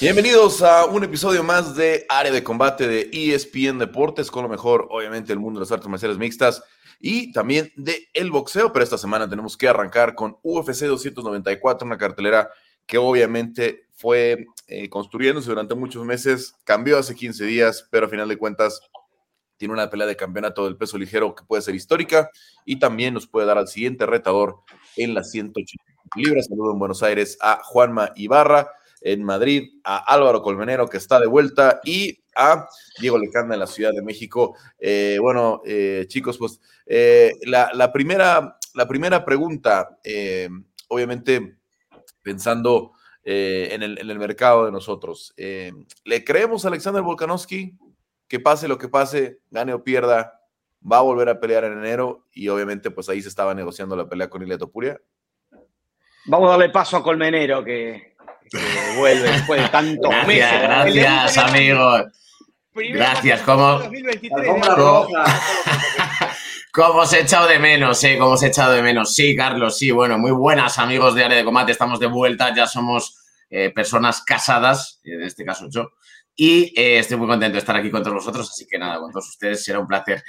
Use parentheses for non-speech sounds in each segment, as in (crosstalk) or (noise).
Bienvenidos a un episodio más de Área de Combate de ESPN Deportes, con lo mejor, obviamente, el mundo de las artes marciales mixtas y también de el boxeo, pero esta semana tenemos que arrancar con UFC 294, una cartelera que obviamente fue eh, construyéndose durante muchos meses, cambió hace 15 días, pero a final de cuentas tiene una pelea de campeonato del peso ligero que puede ser histórica y también nos puede dar al siguiente retador en las 180 libras. Saludo en Buenos Aires a Juanma Ibarra en Madrid, a Álvaro Colmenero, que está de vuelta, y a Diego Lecanda en la Ciudad de México. Eh, bueno, eh, chicos, pues eh, la, primera, la primera pregunta, obviamente pensando en el, mercado de nosotros, ¿le creemos a Alexander Volkanovski que pase lo que pase, gane o pierda, va a volver a pelear en enero? Y obviamente, pues ahí se estaba negociando la pelea con Ilia Topuria. Vamos a darle paso a Colmenero, que vuelve después de tantos gracias, meses. Gracias, amigos. Gracias, ¿cómo, (laughs) ¿Cómo os he echado de menos? Eh? ¿Cómo os he echado de menos? Sí, Carlos, sí, bueno, muy buenas amigos de Área de Combate, estamos de vuelta, ya somos eh, personas casadas, en este caso yo, y eh, estoy muy contento de estar aquí con todos vosotros, así que nada, con todos ustedes será un placer.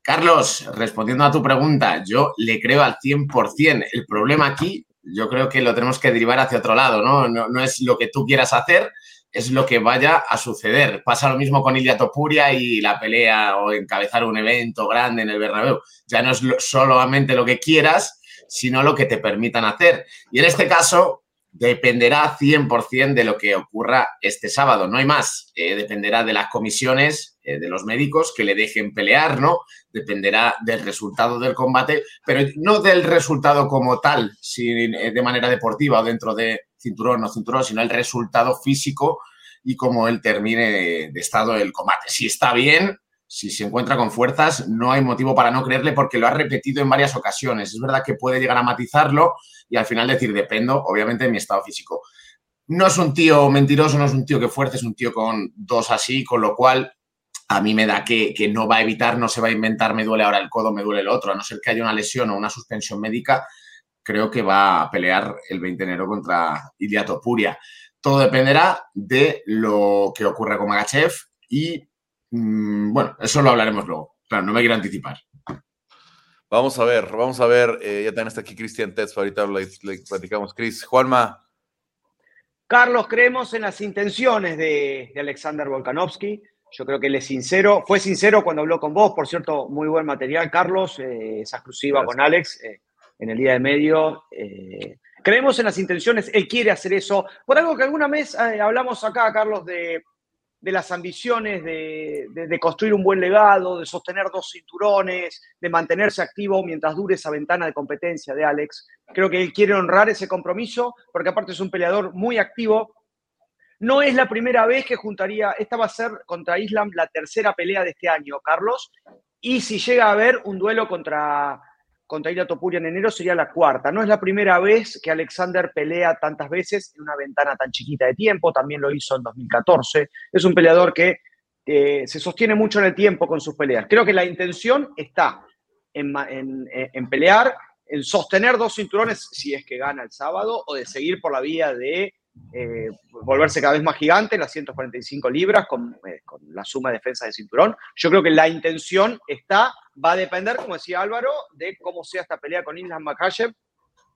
Carlos, respondiendo a tu pregunta, yo le creo al 100%. El problema aquí yo creo que lo tenemos que derivar hacia otro lado, ¿no? ¿no? es lo que tú quieras hacer, es lo que vaya a suceder. Pasa lo mismo con Ilia Topuria y la pelea o encabezar un evento grande en el Bernabéu. Ya no es solamente lo que quieras, sino lo que te permitan hacer. Y en este caso, dependerá 100% de lo que ocurra este sábado, no hay más. Eh, dependerá de las comisiones, eh, de los médicos que le dejen pelear, ¿no? Dependerá del resultado del combate, pero no del resultado como tal, si, eh, de manera deportiva o dentro de cinturón o cinturón, sino el resultado físico y cómo él termine de estado el combate. Si está bien, si se encuentra con fuerzas, no hay motivo para no creerle porque lo ha repetido en varias ocasiones. Es verdad que puede llegar a matizarlo y al final decir, dependo, obviamente, de mi estado físico. No es un tío mentiroso, no es un tío que fuerce, es un tío con dos así, con lo cual a mí me da que, no va a evitar, no se va a inventar, me duele ahora el codo, me duele el otro, a no ser que haya una lesión o una suspensión médica, creo que va a pelear el 20 de enero contra Ilia Topuria. Todo dependerá de lo que ocurra con Magachev y, mm, bueno, eso lo hablaremos luego. Claro, no me quiero anticipar. Vamos a ver, vamos a ver. Eh, ya también está aquí Cristian Tetz, ahorita le, platicamos. Cris, Juanma. Carlos, creemos en las intenciones de, Alexander Volkanovski. Yo creo que él es sincero. Fue sincero cuando habló con vos, por cierto, muy buen material, Carlos. Eh, esa exclusiva con Alex eh, en el día de medio. creemos en las intenciones, él quiere hacer eso. Por algo que alguna vez hablamos acá, Carlos, de de las ambiciones de, construir un buen legado, de sostener dos cinturones, de mantenerse activo mientras dure esa ventana de competencia de Alex. Creo que él quiere honrar ese compromiso, porque aparte es un peleador muy activo. No es la primera vez que juntaría, esta va a ser contra Islam la tercera pelea de este año, Carlos, y si llega a haber un duelo contra contra Ila Topuria en enero sería la cuarta. No es la primera vez que Alexander pelea tantas veces en una ventana tan chiquita de tiempo, también lo hizo en 2014. Es un peleador que se sostiene mucho en el tiempo con sus peleas. Creo que la intención está en, en pelear, en sostener dos cinturones si es que gana el sábado, o de seguir por la vía de eh, volverse cada vez más gigante, las 145 libras, eh, con, la suma de defensa de cinturón. Yo creo que la intención está, va a depender, como decía Álvaro, de cómo sea esta pelea con Islam Makhachev.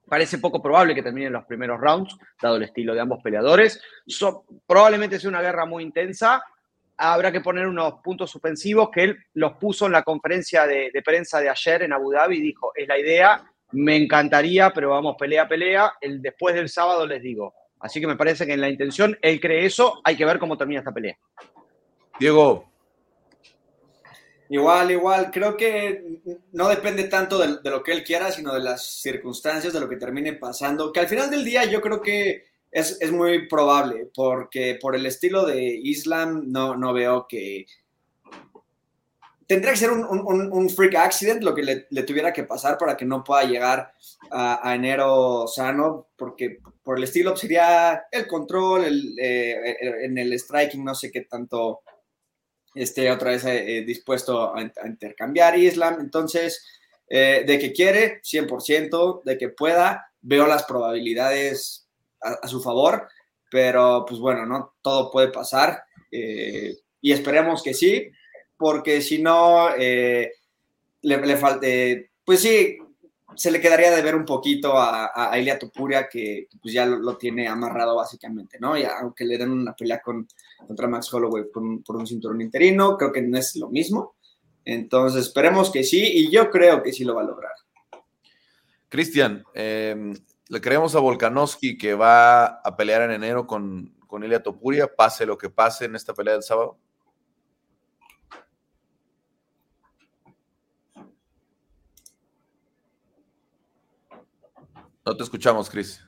Parece poco probable que terminen los primeros rounds, dado el estilo de ambos peleadores. probablemente sea una guerra muy intensa. Habrá que poner unos puntos suspensivos que él los puso en la conferencia de, de prensa de ayer en Abu Dhabi dijo, es la idea, me encantaría, pero vamos pelea pelea. El, después del sábado les digo, Así que me parece que en la intención él cree eso. Hay que ver cómo termina esta pelea. Diego. Igual, igual. Creo que no depende tanto de, lo que él quiera, sino de las circunstancias, de lo que termine pasando. Que al final del día yo creo que es, muy probable, porque por el estilo de Islam no, no veo que, tendría que ser un, freak accident lo que le, tuviera que pasar para que no pueda llegar a, enero sano, porque por el estilo sería el control, el, eh, en el striking no sé qué tanto esté otra vez eh, dispuesto a, intercambiar Islam. Entonces, eh, de que quiere, 100%, de que pueda, veo las probabilidades a, su favor. pero pues bueno, ¿no? Todo puede pasar eh, y esperemos que sí, porque si no, eh, le, falte, pues sí, se le quedaría de ver un poquito a, a Ilia Topuria, que pues ya lo, tiene amarrado básicamente, ¿no? Y aunque le den una pelea con, contra Max Holloway por un, por un cinturón interino, creo que no es lo mismo. Entonces, esperemos que sí, y yo creo que sí lo va a lograr. Cristian, em, le creemos a Volkanovski que va a pelear en enero con, con Ilia Topuria, pase lo que pase en esta pelea del sábado. No te escuchamos, Cris.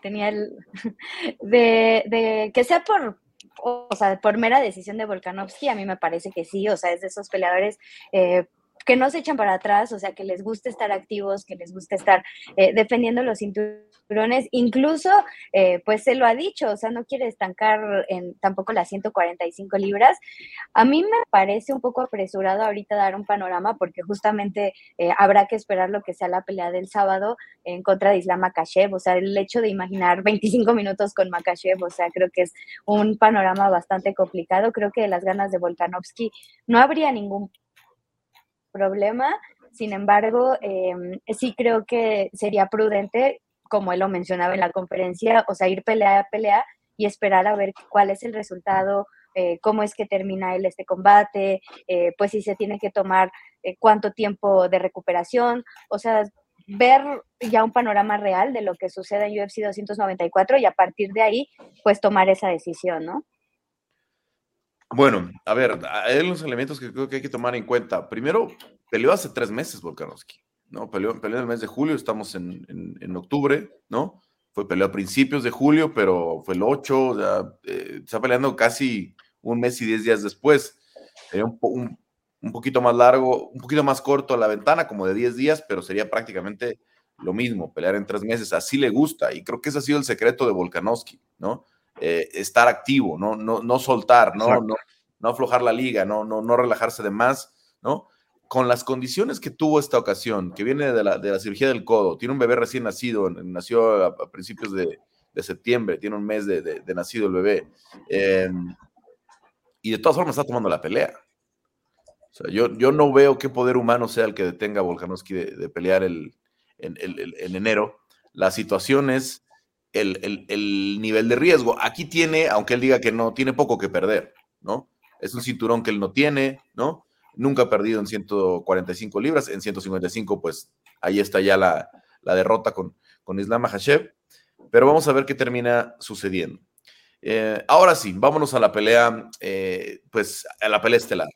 Tenía el (laughs) de, que sea por, o sea, por mera decisión de Volkanovski, a mí me parece que sí, o sea, es de esos peleadores eh, que no se echan para atrás, o sea, que les gusta estar activos, que les gusta estar eh, defendiendo los cinturones. Incluso, eh, pues se lo ha dicho, o sea, no quiere estancar en tampoco las 145 libras. A mí me parece un poco apresurado ahorita dar un panorama porque justamente eh, habrá que esperar lo que sea la pelea del sábado en contra de Islam Makashev, o sea, el hecho de imaginar 25 minutos con Makashev, o sea, creo que es un panorama bastante complicado. Creo que de las ganas de Volkanovski no habría ningún problema. Sin embargo, em, sí creo que sería prudente, como él lo mencionaba en la conferencia, o sea, ir pelea a pelea y esperar a ver cuál es el resultado, eh, cómo es que termina él este combate, eh, pues si se tiene que tomar eh, cuánto tiempo de recuperación, o sea, ver ya un panorama real de lo que sucede en UFC 294 y a partir de ahí, pues tomar esa decisión, ¿no? Bueno, a ver, hay unos elementos que creo que hay que tomar en cuenta. Primero, peleó hace tres meses Volkanovski, ¿no? Peleó, peleó en el mes de julio, estamos en, en, octubre, ¿no? Fue peleó a principios de julio, pero fue el 8, ya, eh, está peleando casi un mes y diez días después. Sería un, un, un, poquito más largo, un poquito más corto la ventana, como de 10 días, pero sería prácticamente lo mismo, pelear en tres meses. Así le gusta, y creo que ese ha sido el secreto de Volkanovski, ¿no? Eh, estar activo, ¿no? No, no soltar, ¿no? ¿no? No, aflojar la liga, no, no, no relajarse de más, ¿no? Con las condiciones que tuvo esta ocasión, que viene de la, de la cirugía del codo, tiene un bebé recién nacido, nació a, principios de, de, septiembre, tiene un mes de, de nacido el bebé, em, y de todas formas está tomando la pelea. O sea, yo, yo no veo qué poder humano sea el que detenga a Volkanovski de, pelear el, en, en enero. La situación es el, nivel de riesgo. Aquí tiene, aunque él diga que no, tiene poco que perder, ¿no? Es un cinturón que él no tiene, ¿no? Nunca ha perdido en 145 libras, en 155, pues ahí está ya la, derrota con, con Islam Mahashev. Pero vamos a ver qué termina sucediendo. Eh, ahora sí, vámonos a la pelea, eh, pues a la pelea estelar.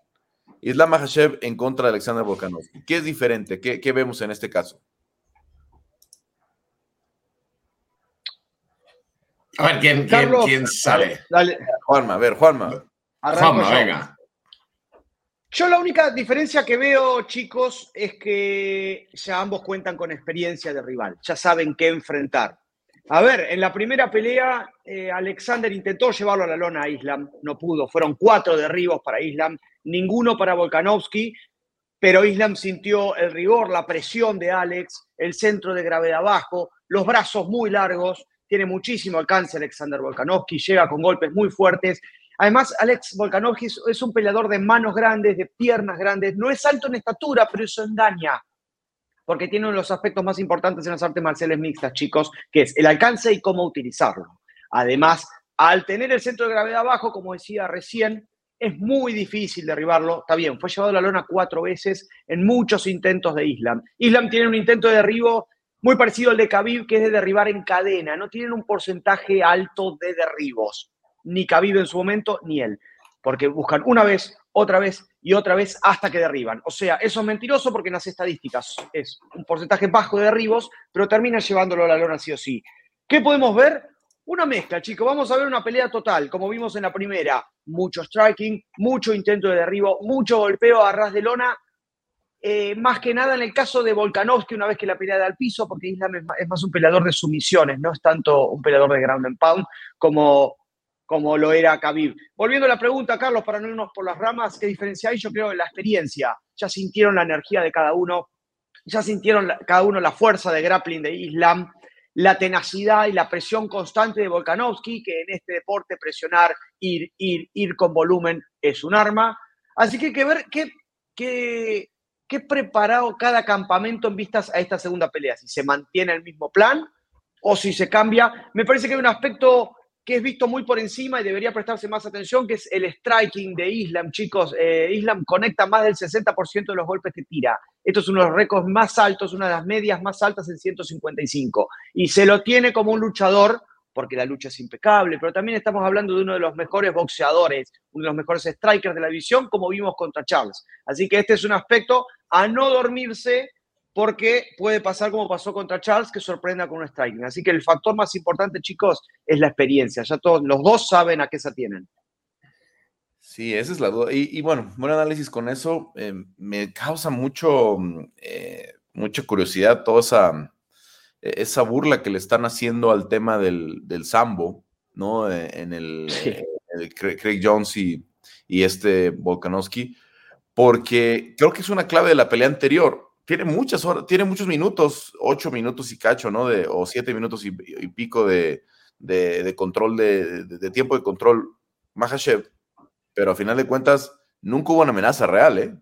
Islam Mahashev en contra de Alexander Volkanovski. ¿Qué es diferente? ¿Qué, ¿Qué, vemos en este caso? A ver, ¿quién, quién, sale? Dale. Juanma, a ver, Juanma. Juanma, venga. Yo la única diferencia que veo, chicos, es que ya ambos cuentan con experiencia de rival, ya saben qué enfrentar. A ver, en la primera pelea, eh, Alexander intentó llevarlo a la lona a Islam, no pudo, fueron cuatro derribos para Islam, ninguno para Volkanovski, pero Islam sintió el rigor, la presión de Alex, el centro de gravedad bajo, los brazos muy largos, tiene muchísimo alcance Alexander Volkanovski, llega con golpes muy fuertes. Además, Alex Volkanovski es un peleador de manos grandes, de piernas grandes, no es alto en estatura, pero eso engaña, porque tiene uno de los aspectos más importantes en las artes marciales mixtas, chicos, que es el alcance y cómo utilizarlo. Además, al tener el centro de gravedad bajo, como decía recién, es muy difícil derribarlo. Está bien, fue llevado a la lona cuatro veces en muchos intentos de Islam. Islam tiene un intento de derribo muy parecido al de Khabib, que es de derribar en cadena. No tienen un porcentaje alto de derribos, ni Khabib en su momento, ni él, porque buscan una vez, otra vez y otra vez hasta que derriban. O sea, eso es mentiroso porque en las estadísticas es un porcentaje bajo de derribos, pero termina llevándolo a la lona sí o sí. ¿Qué podemos ver? Una mezcla, chicos. Vamos a ver una pelea total, como vimos en la primera. Mucho striking, mucho intento de derribo, mucho golpeo a ras de lona, eh, más que nada en el caso de Volkanovski, una vez que la pelea da al piso, porque Islam es más, un peleador de sumisiones, no es tanto un peleador de ground and pound como, como lo era Khabib. Volviendo a la pregunta, Carlos, para no irnos por las ramas, ¿qué diferencia hay? Yo creo en la experiencia. Ya sintieron la energía de cada uno, ya sintieron cada uno la fuerza de grappling de Islam. la tenacidad y la presión constante de Volkanovski, que en este deporte presionar, ir, ir, ir con volumen es un arma. Así que hay que ver qué, qué, qué preparado cada campamento en vistas a esta segunda pelea, si se mantiene el mismo plan o si se cambia. Me parece que hay un aspecto que es visto muy por encima y debería prestarse más atención, que es el striking de Islam, chicos. Eh, Islam conecta más del 60% de los golpes que tira. Esto es uno de los récords más altos, una de las medias más altas en 155. Y se lo tiene como un luchador, porque la lucha es impecable, pero también estamos hablando de uno de los mejores boxeadores, uno de los mejores strikers de la división, como vimos contra Charles. Así que este es un aspecto a no dormirse porque puede pasar como pasó contra Charles, que sorprenda con un striking. Así que el factor más importante, chicos, es la experiencia. Ya todos, los dos saben a qué se tienen. Sí, esa es la duda. Y, bueno, buen análisis con eso. Eh, me causa mucho, eh, mucha curiosidad toda esa, esa burla que le están haciendo al tema del, del Sambo, ¿no? Eh, en el, Craig Jones y, y este Volkanovski, porque creo que es una clave de la pelea anterior tiene muchas horas, tiene muchos minutos, ocho minutos y cacho, ¿no? De, o siete minutos y, pico de, control, de, tiempo de control, Mahashev, pero a final de cuentas nunca hubo una amenaza real, ¿eh?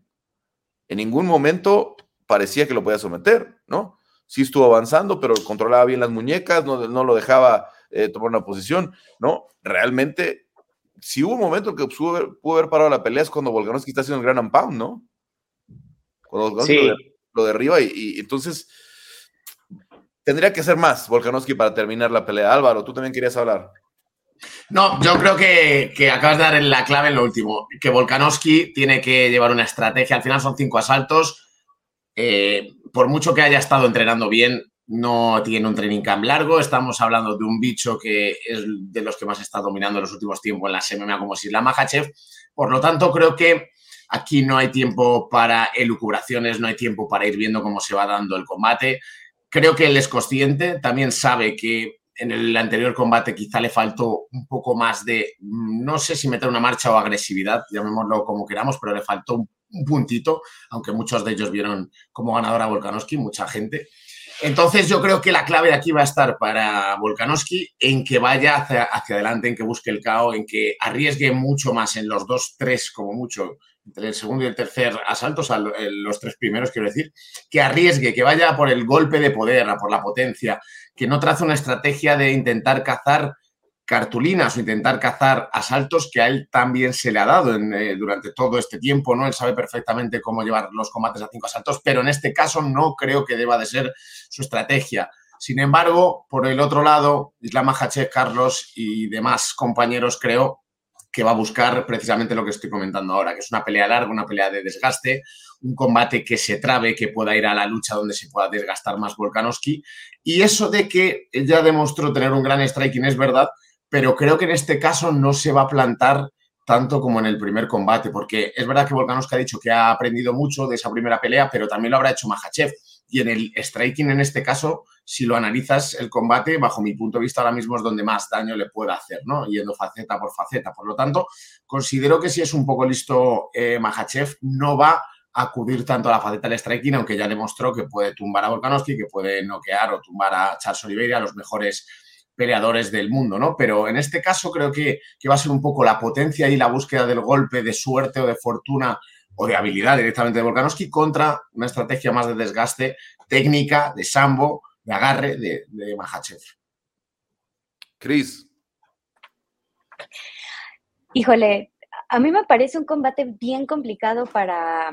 En ningún momento parecía que lo podía someter, ¿no? Sí estuvo avanzando, pero controlaba bien las muñecas, no, lo dejaba eh, tomar una posición, ¿no? Realmente, si hubo un momento que pudo, haber parado la pelea es cuando Volkanovski está haciendo el gran pound, ¿no? Cuando sí lo derriba y, y entonces tendría que ser más Volkanovski para terminar la pelea. Álvaro, tú también querías hablar. No, yo creo que, que, acabas de dar la clave en lo último, que Volkanovski tiene que llevar una estrategia. Al final son cinco asaltos. Eh, por mucho que haya estado entrenando bien, no tiene un training camp largo. Estamos hablando de un bicho que es de los que más está dominando en los últimos tiempos en la MMA, como si la Mahachev. Por lo tanto, creo que Aquí no hay tiempo para elucubraciones, no hay tiempo para ir viendo cómo se va dando el combate. Creo que él es consciente, también sabe que en el anterior combate quizá le faltó un poco más de, no sé si meter una marcha o agresividad, llamémoslo como queramos, pero le faltó un, puntito, aunque muchos de ellos vieron como ganador a Volkanovski, mucha gente. Entonces yo creo que la clave aquí va a estar para Volkanovski en que vaya hacia, adelante, en que busque el caos, en que arriesgue mucho más en los dos, tres como mucho entre el segundo y el tercer asalto, o sea, los tres primeros, quiero decir, que arriesgue, que vaya por el golpe de poder, por la potencia, que no trace una estrategia de intentar cazar cartulinas o intentar cazar asaltos que a él también se le ha dado eh, durante todo este tiempo, ¿no? Él sabe perfectamente cómo llevar los combates a cinco asaltos, pero en este caso no creo que deba de ser su estrategia. Sin embargo, por el otro lado, Islam Mahachev, Carlos y demás compañeros creo que va a buscar precisamente lo que estoy comentando ahora, que es una pelea larga, una pelea de desgaste, un combate que se trabe, que pueda ir a la lucha donde se pueda desgastar más Volkanovski. Y eso de que ya demostró tener un gran striking es verdad, pero creo que en este caso no se va a plantar tanto como en el primer combate, porque es verdad que Volkanovski ha dicho que ha aprendido mucho de esa primera pelea, pero también lo habrá hecho Mahachev. Y en el striking, en este caso, si lo analizas, el combate, bajo mi punto de vista, ahora mismo es donde más daño le puede hacer, ¿no? Yendo faceta por faceta. Por lo tanto, considero que si es un poco listo eh, Mahachev, no va a acudir tanto a la faceta del striking, aunque ya demostró que puede tumbar a Volkanovski, que puede noquear o tumbar a Charles Oliveira, los mejores peleadores del mundo, ¿no? Pero en este caso creo que, que va a ser un poco la potencia y la búsqueda del golpe de suerte o de fortuna o de habilidad directamente de Volkanovski contra una estrategia más de desgaste técnica, de sambo, de agarre de, de Mahachev. Cris. Híjole, a mí me parece un combate bien complicado para,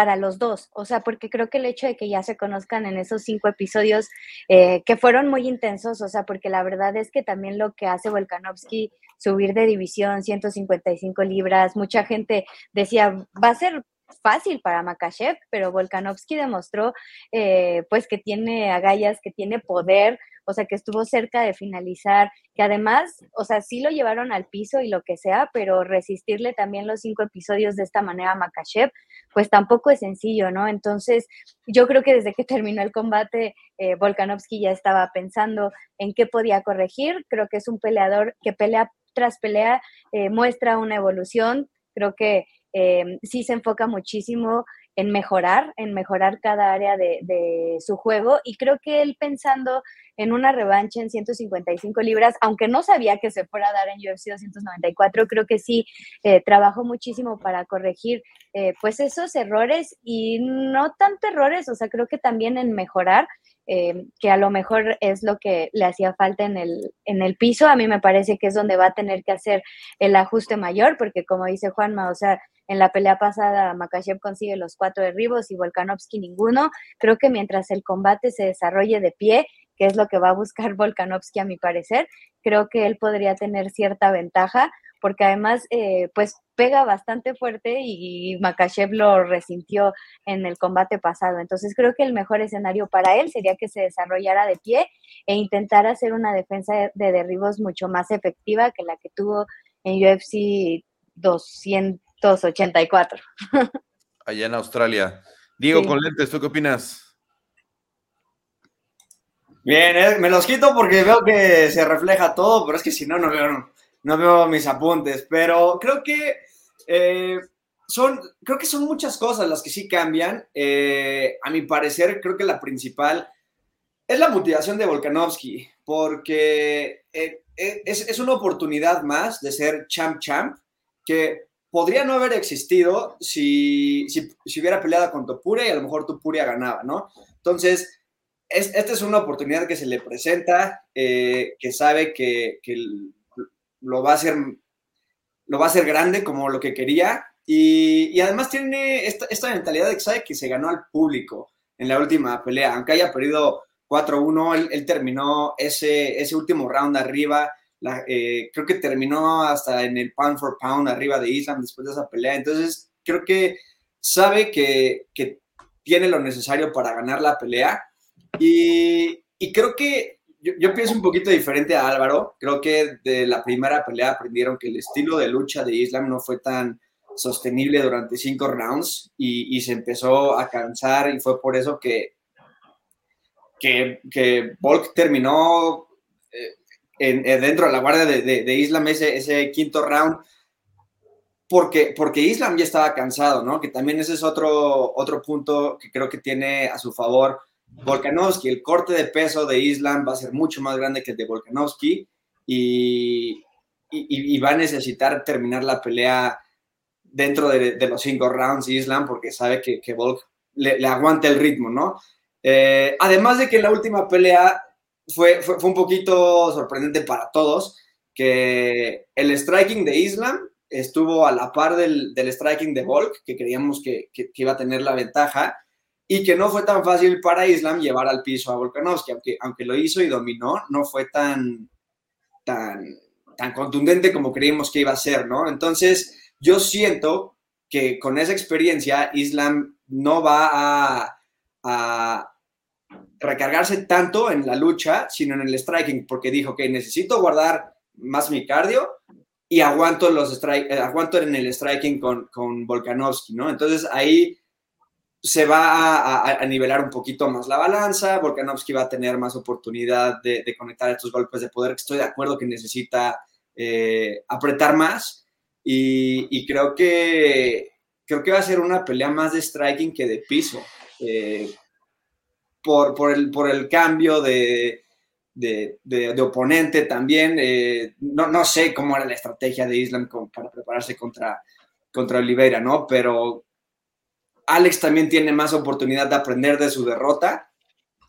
para los dos, o sea, porque creo que el hecho de que ya se conozcan en esos cinco episodios eh, que fueron muy intensos, o sea, porque la verdad es que también lo que hace Volkanovski subir de división 155 libras, mucha gente decía, va a ser fácil para Makachev, pero Volkanovski demostró eh, pues que tiene agallas, que tiene poder, o sea, que estuvo cerca de finalizar, que además, o sea, sí lo llevaron al piso y lo que sea, pero resistirle también los cinco episodios de esta manera a Makachev, pues tampoco es sencillo, ¿no? Entonces, yo creo que desde que terminó el combate, eh, Volkanovski ya estaba pensando en qué podía corregir, creo que es un peleador que pelea tras pelea, eh, muestra una evolución, creo que eh, sí se enfoca muchísimo en mejorar, en mejorar cada área de, de, su juego. Y creo que él pensando en una revancha en 155 libras, aunque no sabía que se fuera a dar en UFC 294, creo que sí eh, trabajó muchísimo para corregir eh, pues esos errores y no tanto errores, o sea, creo que también en mejorar. Eh, que a lo mejor es lo que le hacía falta en el, en el piso. A mí me parece que es donde va a tener que hacer el ajuste mayor, porque como dice Juanma, o sea, en la pelea pasada, Makachev consigue los cuatro derribos y Volkanovski ninguno. Creo que mientras el combate se desarrolle de pie, que es lo que va a buscar (laughs) Volkanovski a mi parecer, creo que él podría tener cierta ventaja, porque además, eh, pues pega bastante fuerte y Makachev lo resintió en el combate pasado. Entonces creo que el mejor escenario para él sería que se desarrollara de pie e intentara hacer una defensa de derribos mucho más efectiva que la que tuvo en UFC 200 284. Allá en Australia. Diego, con lentes, ¿tú qué opinas? Bien, eh, me los quito porque veo que se refleja todo, pero es que si no, no veo, no, veo mis apuntes. Pero creo que eh, son, creo que son muchas cosas las que sí cambian. Eh, a mi parecer, creo que la principal es la motivación de Volkanovski, porque es, es, una oportunidad más de ser champ champ, que podría no haber existido si, si, hubiera peleado con Topuria y a lo mejor Topuria ganaba, ¿no? Entonces, esta es una oportunidad que se le presenta, eh, que sabe que, lo, va a hacer, lo va a hacer grande como lo que quería y, además tiene esta, mentalidad de que sabe que se ganó al público en la última pelea, aunque haya perdido 4-1, él, él, terminó ese, ese último round arriba, eh, creo que terminó hasta en el pound for pound arriba de Islam después de esa pelea. Entonces, creo que sabe que, tiene lo necesario para ganar la pelea. Y, creo que yo, pienso un poquito diferente a Álvaro. Creo que de la primera pelea aprendieron que el estilo de lucha de Islam no fue tan sostenible durante cinco rounds y, se empezó a cansar y fue por eso que, que, que Volk terminó eh, eh, dentro de la guardia de, Islam ese, ese, quinto round, porque, porque Islam ya estaba cansado, ¿no? Que también ese es otro, otro punto que creo que tiene a su favor Volkanovski. El corte de peso de Islam va a ser mucho más grande que el de Volkanovski y, y, va a necesitar terminar la pelea dentro de, los cinco rounds Islam porque sabe que, que Volk le, aguanta el ritmo, ¿no? Eh, además de que en la última pelea fue, fue, un poquito sorprendente para todos que el striking de Islam estuvo a la par del, del striking de Volk, que creíamos que, que, iba a tener la ventaja, y que no fue tan fácil para Islam llevar al piso a Volkanovski, aunque, aunque lo hizo y dominó, no fue tan, tan, tan contundente como creíamos que iba a ser, ¿no? Entonces, yo siento que con esa experiencia Islam no va a, recargarse tanto en la lucha, sino en el striking, porque dijo que necesito guardar más mi cardio y aguanto, los strike, eh, aguanto en el striking con, con Volkanovski, ¿no? Entonces ahí se va a, nivelar un poquito más la balanza, Volkanovski va a tener más oportunidad de, conectar estos golpes de poder, que estoy de acuerdo que necesita eh, apretar más y, creo que creo que va a ser una pelea más de striking que de piso. Eh, por, por, el, por el cambio de, de, de, oponente también. Eh, no, no, sé cómo era la estrategia de Islam para prepararse contra, contra Oliveira, ¿no? Pero Alex también tiene más oportunidad de aprender de su derrota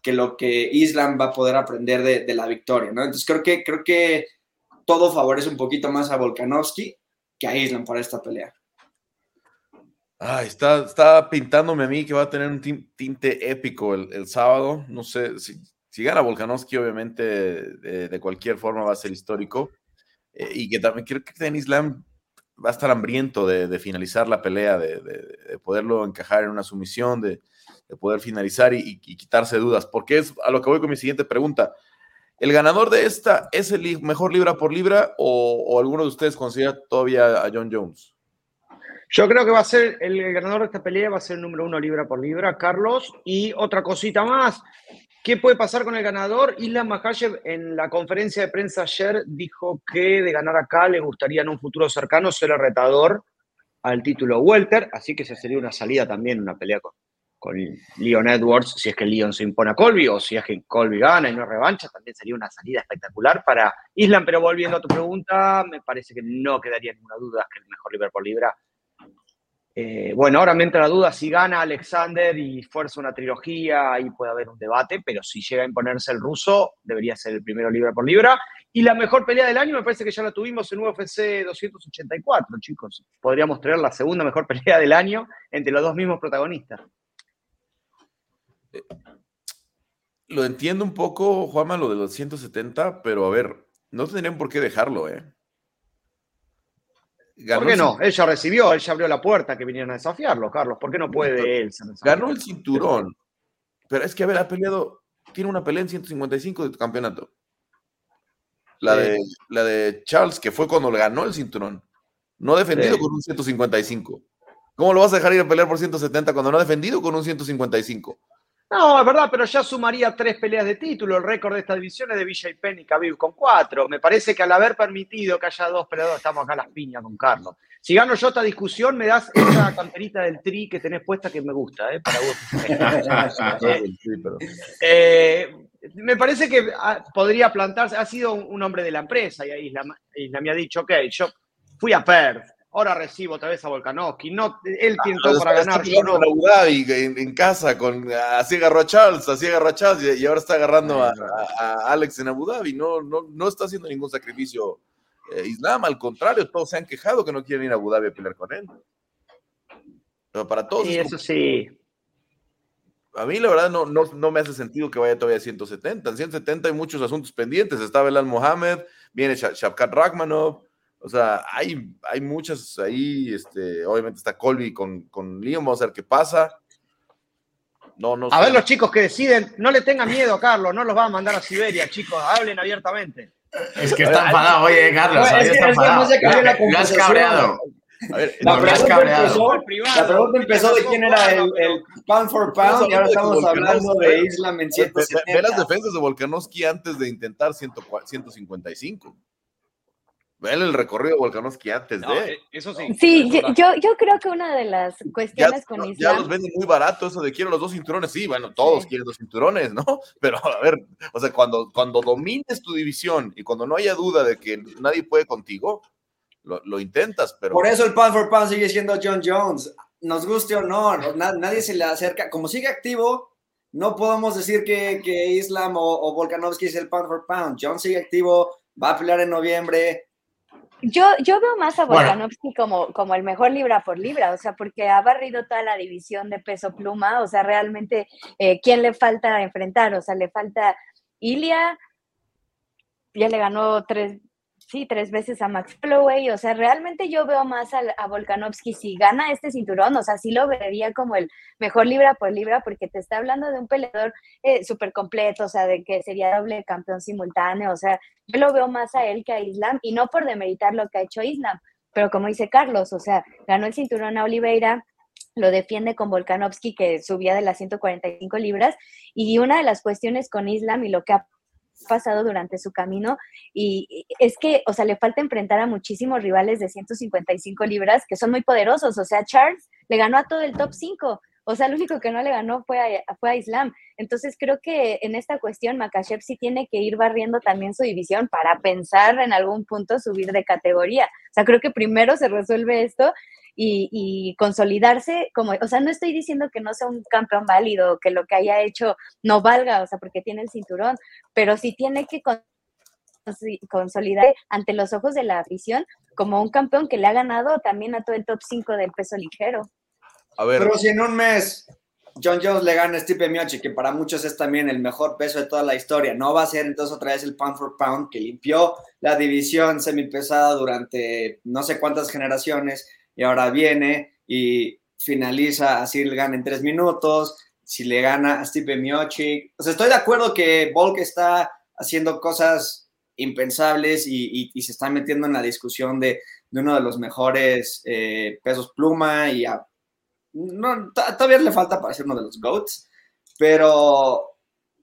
que lo que Islam va a poder aprender de, de la victoria, ¿no? Entonces creo que, creo que todo favorece un poquito más a Volkanovski que a Islam para esta pelea. Ay, está, está pintándome a mí que va a tener un tinte épico el, sábado. No sé, si, gana Volkanovski, obviamente de, cualquier forma va a ser histórico. Eh, y que también creo que Denis Lam va a estar hambriento de, finalizar la pelea, de, poderlo encajar en una sumisión, de, poder finalizar y, quitarse dudas. Porque es a lo que voy con mi siguiente pregunta. ¿El ganador de esta es el mejor libra por libra o, o alguno de ustedes considera todavía a John Jones? Yo creo que va a ser el ganador de esta pelea, va a ser el número uno libra por libra, Carlos. Y otra cosita más, ¿qué puede pasar con el ganador? Islam Makhachev en la conferencia de prensa ayer dijo que de ganar acá le gustaría en un futuro cercano ser el retador al título Welter, así que esa sería una salida también, una pelea con, con Leon Edwards, si es que Leon se impone a Colby o si es que Colby gana y no revancha, también sería una salida espectacular para Islam. Pero volviendo a tu pregunta, me parece que no quedaría ninguna duda que el mejor libra por libra. Eh, bueno, ahora me entra la duda si gana Alexander y fuerza una trilogía, ahí puede haber un debate, pero si llega a imponerse el ruso, debería ser el primero libra por libra. Y la mejor pelea del año me parece que ya la tuvimos en UFC 284, chicos. Podríamos traer la segunda mejor (laughs) pelea del año entre los dos mismos protagonistas. Lo entiendo un poco, Juanma, lo de los 170, pero a ver, no tendrían por qué dejarlo, ¿eh? ¿Por qué no? Él ya recibió, él ya abrió la puerta que vinieron a desafiarlo, Carlos. ¿Por qué no puede él? Ganó el cinturón. Pero es que, a ver, ha peleado, tiene una pelea en 155 de tu campeonato. La, de, la de Charles, que fue cuando le ganó el cinturón. No defendido con un 155. ¿Cómo lo vas a dejar ir a pelear por 170 cuando no ha defendido con un 155? No, es verdad, pero ya sumaría tres peleas de título. El récord de esta división es de Villa y Penny Khabib con cuatro. Me parece que al haber permitido que haya dos peleadores, estamos acá a las piñas con Carlos. Si gano yo esta discusión, me das esa camperita del tri que tenés puesta que me gusta, ¿eh? Para vos. (laughs) eh, me parece que ah, podría plantarse. Ha sido un, hombre de la empresa y Isla, Isla me ha dicho, ok, yo fui a Perth, Ahora recibo otra vez a Volkanovski. No, él ah, tientó para ganar. Yo no. En, en, casa, con, así agarró a Charles, así agarró a Charles y, ahora está agarrando a, Alex en Abu Dhabi. No, no, no está haciendo ningún sacrificio eh, Islam. Al contrario, todos se han quejado que no quieren ir a Abu Dhabi a pelear con él. Pero para todos. Sí, eso sí. A mí, la verdad, no, no, no, me hace sentido que vaya todavía a 170. En 170 hay muchos asuntos pendientes. Está Belal Mohamed, viene Shavkat Rachmanov o sea, hay, hay muchas ahí, este, obviamente está Colby con, con Leon, vamos a ver qué pasa. No, no a ver los chicos que deciden, no le tengan miedo, Carlos, no los va a mandar a Siberia, chicos, hablen abiertamente. Es que está enfadado, oye, Carlos, es está enfadado. Lo has cabreado. A ver, la, pregunta empezó, la, pregunta empezó, de quién era el, el, pound for pound y ahora estamos hablando de Islam en 170. Ve las defensas de Volkanovski antes de intentar 155. Vean el recorrido de Volkanovski antes de. Eh, eso sí. Sí, yo, yo, creo que una de las cuestiones con Islam. Ya los venden muy barato, eso de quiero los dos cinturones. Sí, bueno, todos quieren dos cinturones, ¿no? (laughs) Pero a ver, o sea, cuando, cuando domines tu división y cuando no haya duda de que nadie puede contigo, lo, intentas, pero. Por eso el pound for pound sigue siendo John Jones. Nos guste o no, nadie se le acerca. Como sigue activo, no podemos decir que, que Islam o, o Volkanovski es el pound for pound. John sigue activo, va a pelear en noviembre yo, yo veo más a Volkanovski como, como el mejor libra por libra, o sea, porque ha barrido toda la división de peso pluma, o sea, realmente, eh, ¿quién le falta enfrentar? O sea, le falta Ilia, ya le ganó tres, sí, tres veces a Max Holloway, o sea, realmente yo veo más a, a, Volkanovski si gana este cinturón, o sea, sí lo vería como el mejor libra por libra, porque te está hablando de un peleador eh, súper completo, o sea, de que sería doble campeón simultáneo, o sea, yo lo veo más a él que a Islam, y no por demeritar lo que ha hecho Islam, pero como dice Carlos, o sea, ganó el cinturón a Oliveira, lo defiende con Volkanovski, que subía de las 145 libras, y una de las cuestiones con Islam y lo que ha pasado durante su camino y es que, o sea, le falta enfrentar a muchísimos rivales de 155 libras que son muy poderosos, o sea, Charles le ganó a todo el top 5, o sea, el único que no le ganó fue a, fue a Islam. Entonces creo que en esta cuestión Makachev sí tiene que ir barriendo también su división para pensar en algún punto subir de categoría. O sea, creo que primero se resuelve esto y, consolidarse como, o sea, no estoy diciendo que no sea un campeón válido, que lo que haya hecho no valga, o sea, porque tiene el cinturón, pero sí tiene que consolidar ante los ojos de la afición como un campeón que le ha ganado también a todo el top 5 del peso ligero. A ver. Pero si en un mes John Jones le gana a Stipe Miocic, que para muchos es también el mejor peso de toda la historia. No va a ser entonces otra vez el pound for pound que limpió la división semipesada durante no sé cuántas generaciones y ahora viene y finaliza así le gana en tres minutos. Si le gana a Stipe Miocic. O sea, estoy de acuerdo que Volk está haciendo cosas impensables y, se está metiendo en la discusión de, uno de los mejores eh, pesos pluma y a no, todavía le falta para ser uno de los GOATs, pero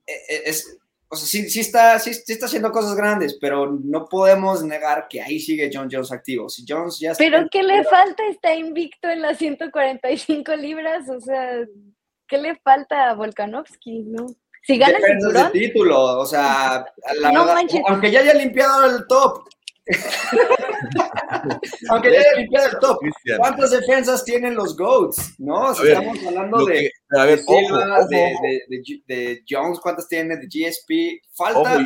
e, e, es, o sea, sí, sí, está, sí, está haciendo cosas grandes, pero no podemos negar que ahí sigue John Jones activo. Si Jones ya Pero ¿qué le falta? Está invicto en las 145 libras, o sea, ¿qué le falta a Volkanovski? ¿no? Si gana el título, o sea, aunque ya haya limpiado el top, (laughs) Aunque ya haya limpiado el top, ¿cuántas defensas tienen los GOATs? ¿No? estamos hablando de, de, Jones, ¿cuántas tiene de GSP? Falta.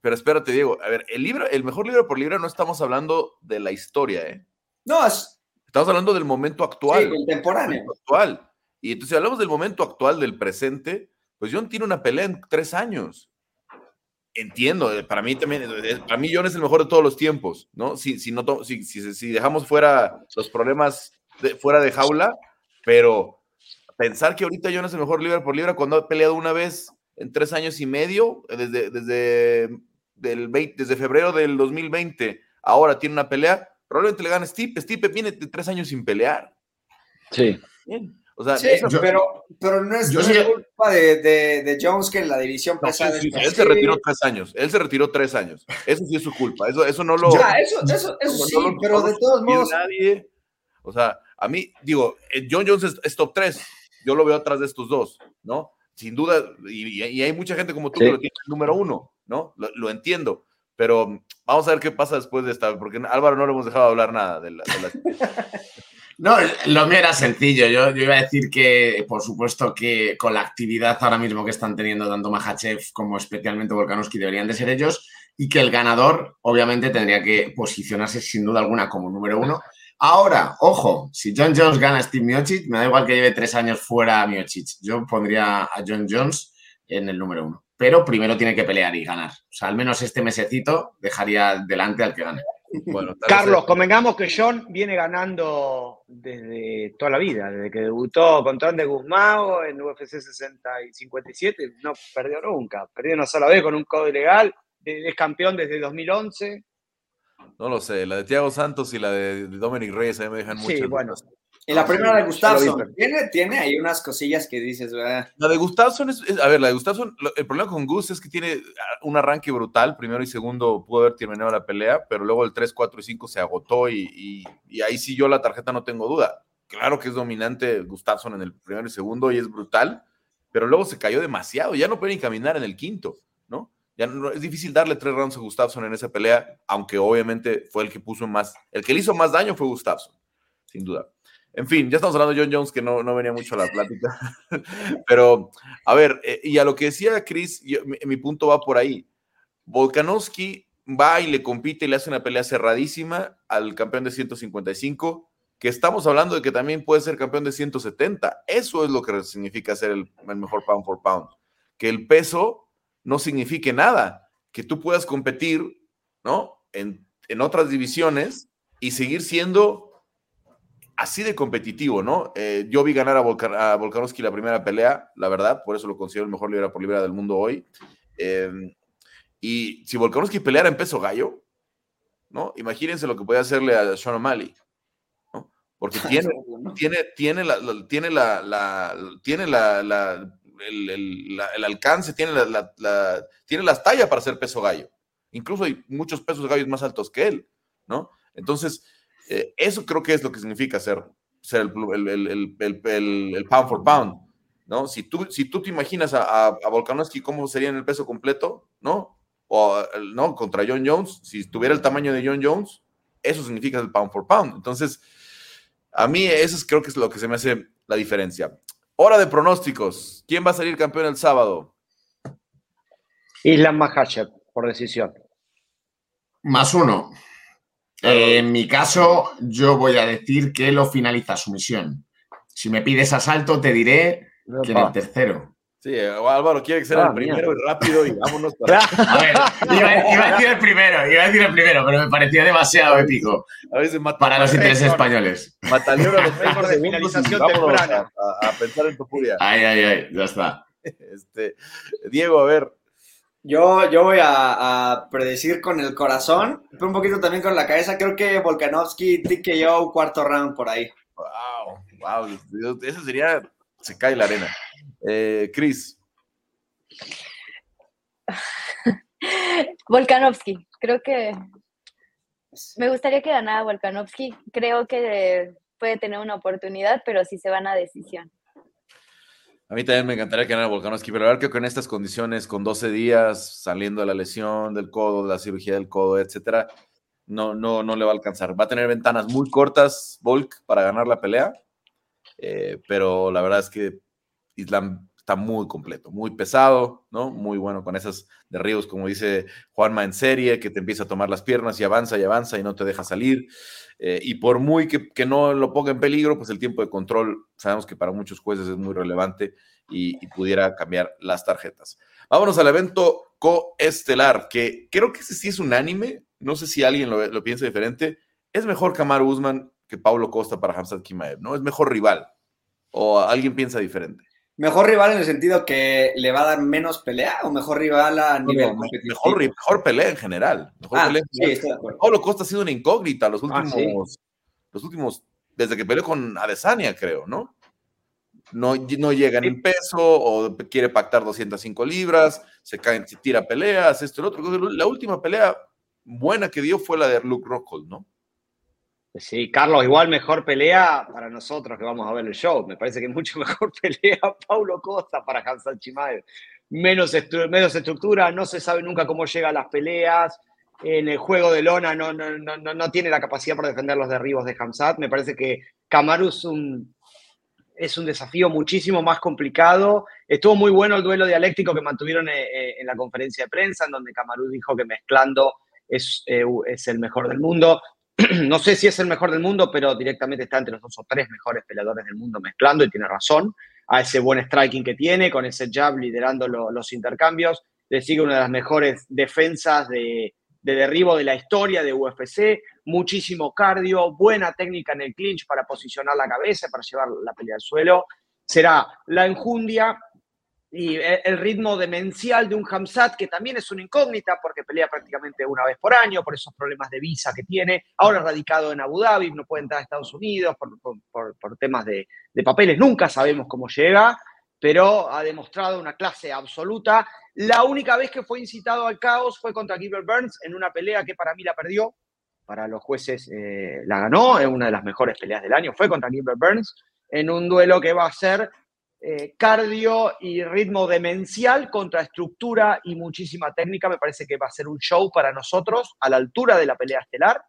pero espérate, Diego. A ver, el libro, el mejor libro por libro no estamos hablando de la historia, ¿eh? No, es... Estamos hablando del momento actual. Sí, contemporáneo. Actual. Y entonces, si hablamos del momento actual, del presente, pues John tiene una pelea en tres años entiendo, eh, para mí también, eh, eh, para mí John es el mejor de todos los tiempos, ¿no? Si, si, no, si, si, dejamos fuera los problemas de, fuera de jaula, pero pensar que ahorita John es el mejor libre por libre cuando ha peleado una vez en tres años y medio, desde, desde, del desde febrero del 2020, ahora tiene una pelea, probablemente le gane Stipe. Stipe viene tres años sin pelear. Sí. Bien. O sea, sí, pero, pero no es, culpa de, de, de, Jones que en la división pesada. él se retiró tres años. Él se retiró tres años. Eso sí es su culpa. Eso, eso no lo. Ya, eso, eso, eso sí, pero de todos modos. Nadie. O sea, a mí, digo, eh, John Jones es, top tres. Yo lo veo atrás de estos dos, ¿no? Sin duda, y, y hay mucha gente como tú que lo tiene el número uno, ¿no? Lo, lo, entiendo. Pero vamos a ver qué pasa después de esta, porque Álvaro no le hemos dejado hablar nada de la. De la... (laughs) No, lo mío era sencillo. Yo, iba a decir que, por supuesto, que con la actividad ahora mismo que están teniendo tanto Mahachev como especialmente Volkanovski deberían de ser ellos y que el ganador, obviamente, tendría que posicionarse sin duda alguna como número uno. Ahora, ojo, si John Jones gana a Steve Miocic, me da igual que lleve tres años fuera a Miocic. Yo pondría a John Jones en el número uno. Pero primero tiene que pelear y ganar. O sea, al menos este mesecito dejaría delante al que gane. Carlos, convengamos que John viene ganando desde toda la vida, desde que debutó contra Andy Guzmán en UFC 60 y 57, no perdió nunca, perdió una sola vez con un código ilegal, es campeón desde 2011. No lo sé, la de Thiago Santos y la de Dominic Reyes a me dejan mucho. Sí, bueno, en la primera de Gustafsson, tiene, tiene ahí unas cosillas que dices, ¿verdad? La de Gustafsson es, a ver, la de Gustafsson, el problema con Gus es que tiene un arranque brutal, primero y segundo pudo haber terminado la pelea, pero luego el 3, 4 y 5 se agotó y, y, ahí sí yo la tarjeta no tengo duda. Claro que es dominante Gustafsson en el primero y segundo y es brutal, pero luego se cayó demasiado, ya no puede ni caminar en el quinto, ¿no? Ya no, es difícil darle tres rounds a Gustafsson en esa pelea, aunque obviamente fue el que puso más, el que le hizo más daño fue Gustafsson, sin duda. En fin, ya estamos hablando de John Jones, que no, no venía mucho a la plática. (laughs) Pero, a ver, eh, y a lo que decía Chris, mi, punto va por ahí. Volkanovski va y le compite y le hace una pelea cerradísima al campeón de 155, que estamos hablando de que también puede ser campeón de 170. Eso es lo que significa ser el, mejor pound for pound. Que el peso no signifique nada, que tú puedas competir, ¿no? En, en otras divisiones y seguir siendo así de competitivo, ¿no? Eh, yo vi ganar a, Volkanovski la primera pelea, la verdad, por eso lo considero el mejor libra por libra del mundo hoy. Em, y si Volkanovski peleara en peso gallo, ¿no? Imagínense lo que puede hacerle a Sean O'Malley, ¿no? Porque (laughs) tiene, tiene, tiene, la, tiene la, tiene la, el, el, alcance, tiene, la, tiene las tallas para ser peso gallo. Incluso hay muchos pesos gallos más altos que él, ¿no? Entonces, eh, eso creo que es lo que significa ser, ser el, el, pound for pound, ¿no? Si tú, si tú te imaginas a, a, Volkanovski cómo sería en el peso completo, ¿no? O, ¿no? Contra John Jones, si tuviera el tamaño de John Jones, eso significa el pound for pound. Entonces, a mí eso es, creo que es lo que se me hace la diferencia. Hora de pronósticos. ¿Quién va a salir campeón el sábado? Islam Makhachev, por decisión. Más uno. Eh, en mi caso, yo voy a decir que lo finaliza su misión. Si me pides asalto, te diré que en el tercero. Sí, eh, Álvaro quiere que sea el ah, primero y rápido y vámonos. (laughs) Para... A ver, iba, a decir el primero, iba a decir el primero, pero me parecía demasiado épico para los intereses españoles. Mataleón a los de (laughs) finalización temprana. A, a, pensar en tu furia. Ay, ay, ay, ya está. (laughs) Este, Diego, a ver, yo, yo voy a, predecir con el corazón, pero un poquito también con la cabeza. Creo que Volkanovski yo cuarto round por ahí. Wow, wow. Eso sería. Se cae la arena. Eh, Chris. (laughs) Volkanovski, creo que me gustaría que ganara Volkanovski. Creo que puede tener una oportunidad, pero si se van a decisión. A mí también me encantaría que ganara Volkanovski, pero la verdad que con estas condiciones, con 12 días, saliendo de la lesión del codo, de la cirugía del codo, etcétera, no, no, no le va a alcanzar. Va a tener ventanas muy cortas, Volk, para ganar la pelea, eh, pero la verdad es que Islam está muy completo, muy pesado, ¿no? Muy bueno con esos derribos, como dice Juanma en serie, que te empieza a tomar las piernas y avanza y avanza y no te deja salir. Eh, y por muy que, no lo ponga en peligro, pues el tiempo de control sabemos que para muchos jueces es muy relevante y, pudiera cambiar las tarjetas. Vámonos al evento coestelar, que creo que ese sí es unánime, no sé si alguien lo, lo piensa diferente. Es mejor Kamar Usman que Paulo Costa para Hamzat Kimaev, ¿no? Es mejor rival. ¿O alguien piensa diferente? ¿Mejor rival en el sentido que le va a dar menos pelea o mejor rival a nivel mejor, mejor, pelea en general. ah, Sí, estoy de acuerdo. Pablo Costa ha sido una incógnita los ah, últimos, los últimos, desde que peleó con Adesanya, creo, ¿no? No, no llega ni en peso o quiere pactar 205 libras, se cae, se tira peleas, esto y lo otro. La última pelea buena que dio fue la de Luke Rockhold, ¿no? Sí, Carlos, igual mejor pelea para nosotros que vamos a ver el show. Me parece que mucho (laughs) mejor pelea Paulo Costa para Hansan Chimaev. Menos, menos estructura, no se sabe nunca cómo llega las peleas. En el juego de lona no, no, no, no tiene la capacidad para defender los derribos de Hamzat. Me parece que Kamaru es un, es un desafío muchísimo más complicado. Estuvo muy bueno el duelo dialéctico que mantuvieron eh, eh, en la conferencia de prensa, en donde Kamaru dijo que mezclando es, eh, es, el mejor del mundo. (clears throat) no sé si es el mejor del mundo, pero directamente está entre los dos o tres mejores peleadores del mundo mezclando y tiene razón a ese buen striking que tiene, con ese jab liderando los intercambios. Le sigue una de las mejores defensas de, de derribo de la historia de UFC, muchísimo cardio, buena técnica en el clinch para posicionar la cabeza, para llevar la pelea al suelo. Será la enjundia y el ritmo demencial de un Hamzat, que también es una incógnita porque pelea prácticamente una vez por año por esos problemas de visa que tiene, ahora radicado en Abu Dhabi, no puede entrar a Estados Unidos por, temas de, papeles, nunca sabemos cómo llega, pero ha demostrado una clase absoluta. La única vez que fue incitado al caos fue contra Gilbert Burns en una pelea que para mí la perdió, para los jueces eh, la ganó, es una de las mejores peleas del año, fue contra Gilbert Burns en un duelo que va a ser eh, cardio y ritmo demencial contra estructura y muchísima técnica. Me parece que va a ser un show para nosotros a la altura de la pelea estelar.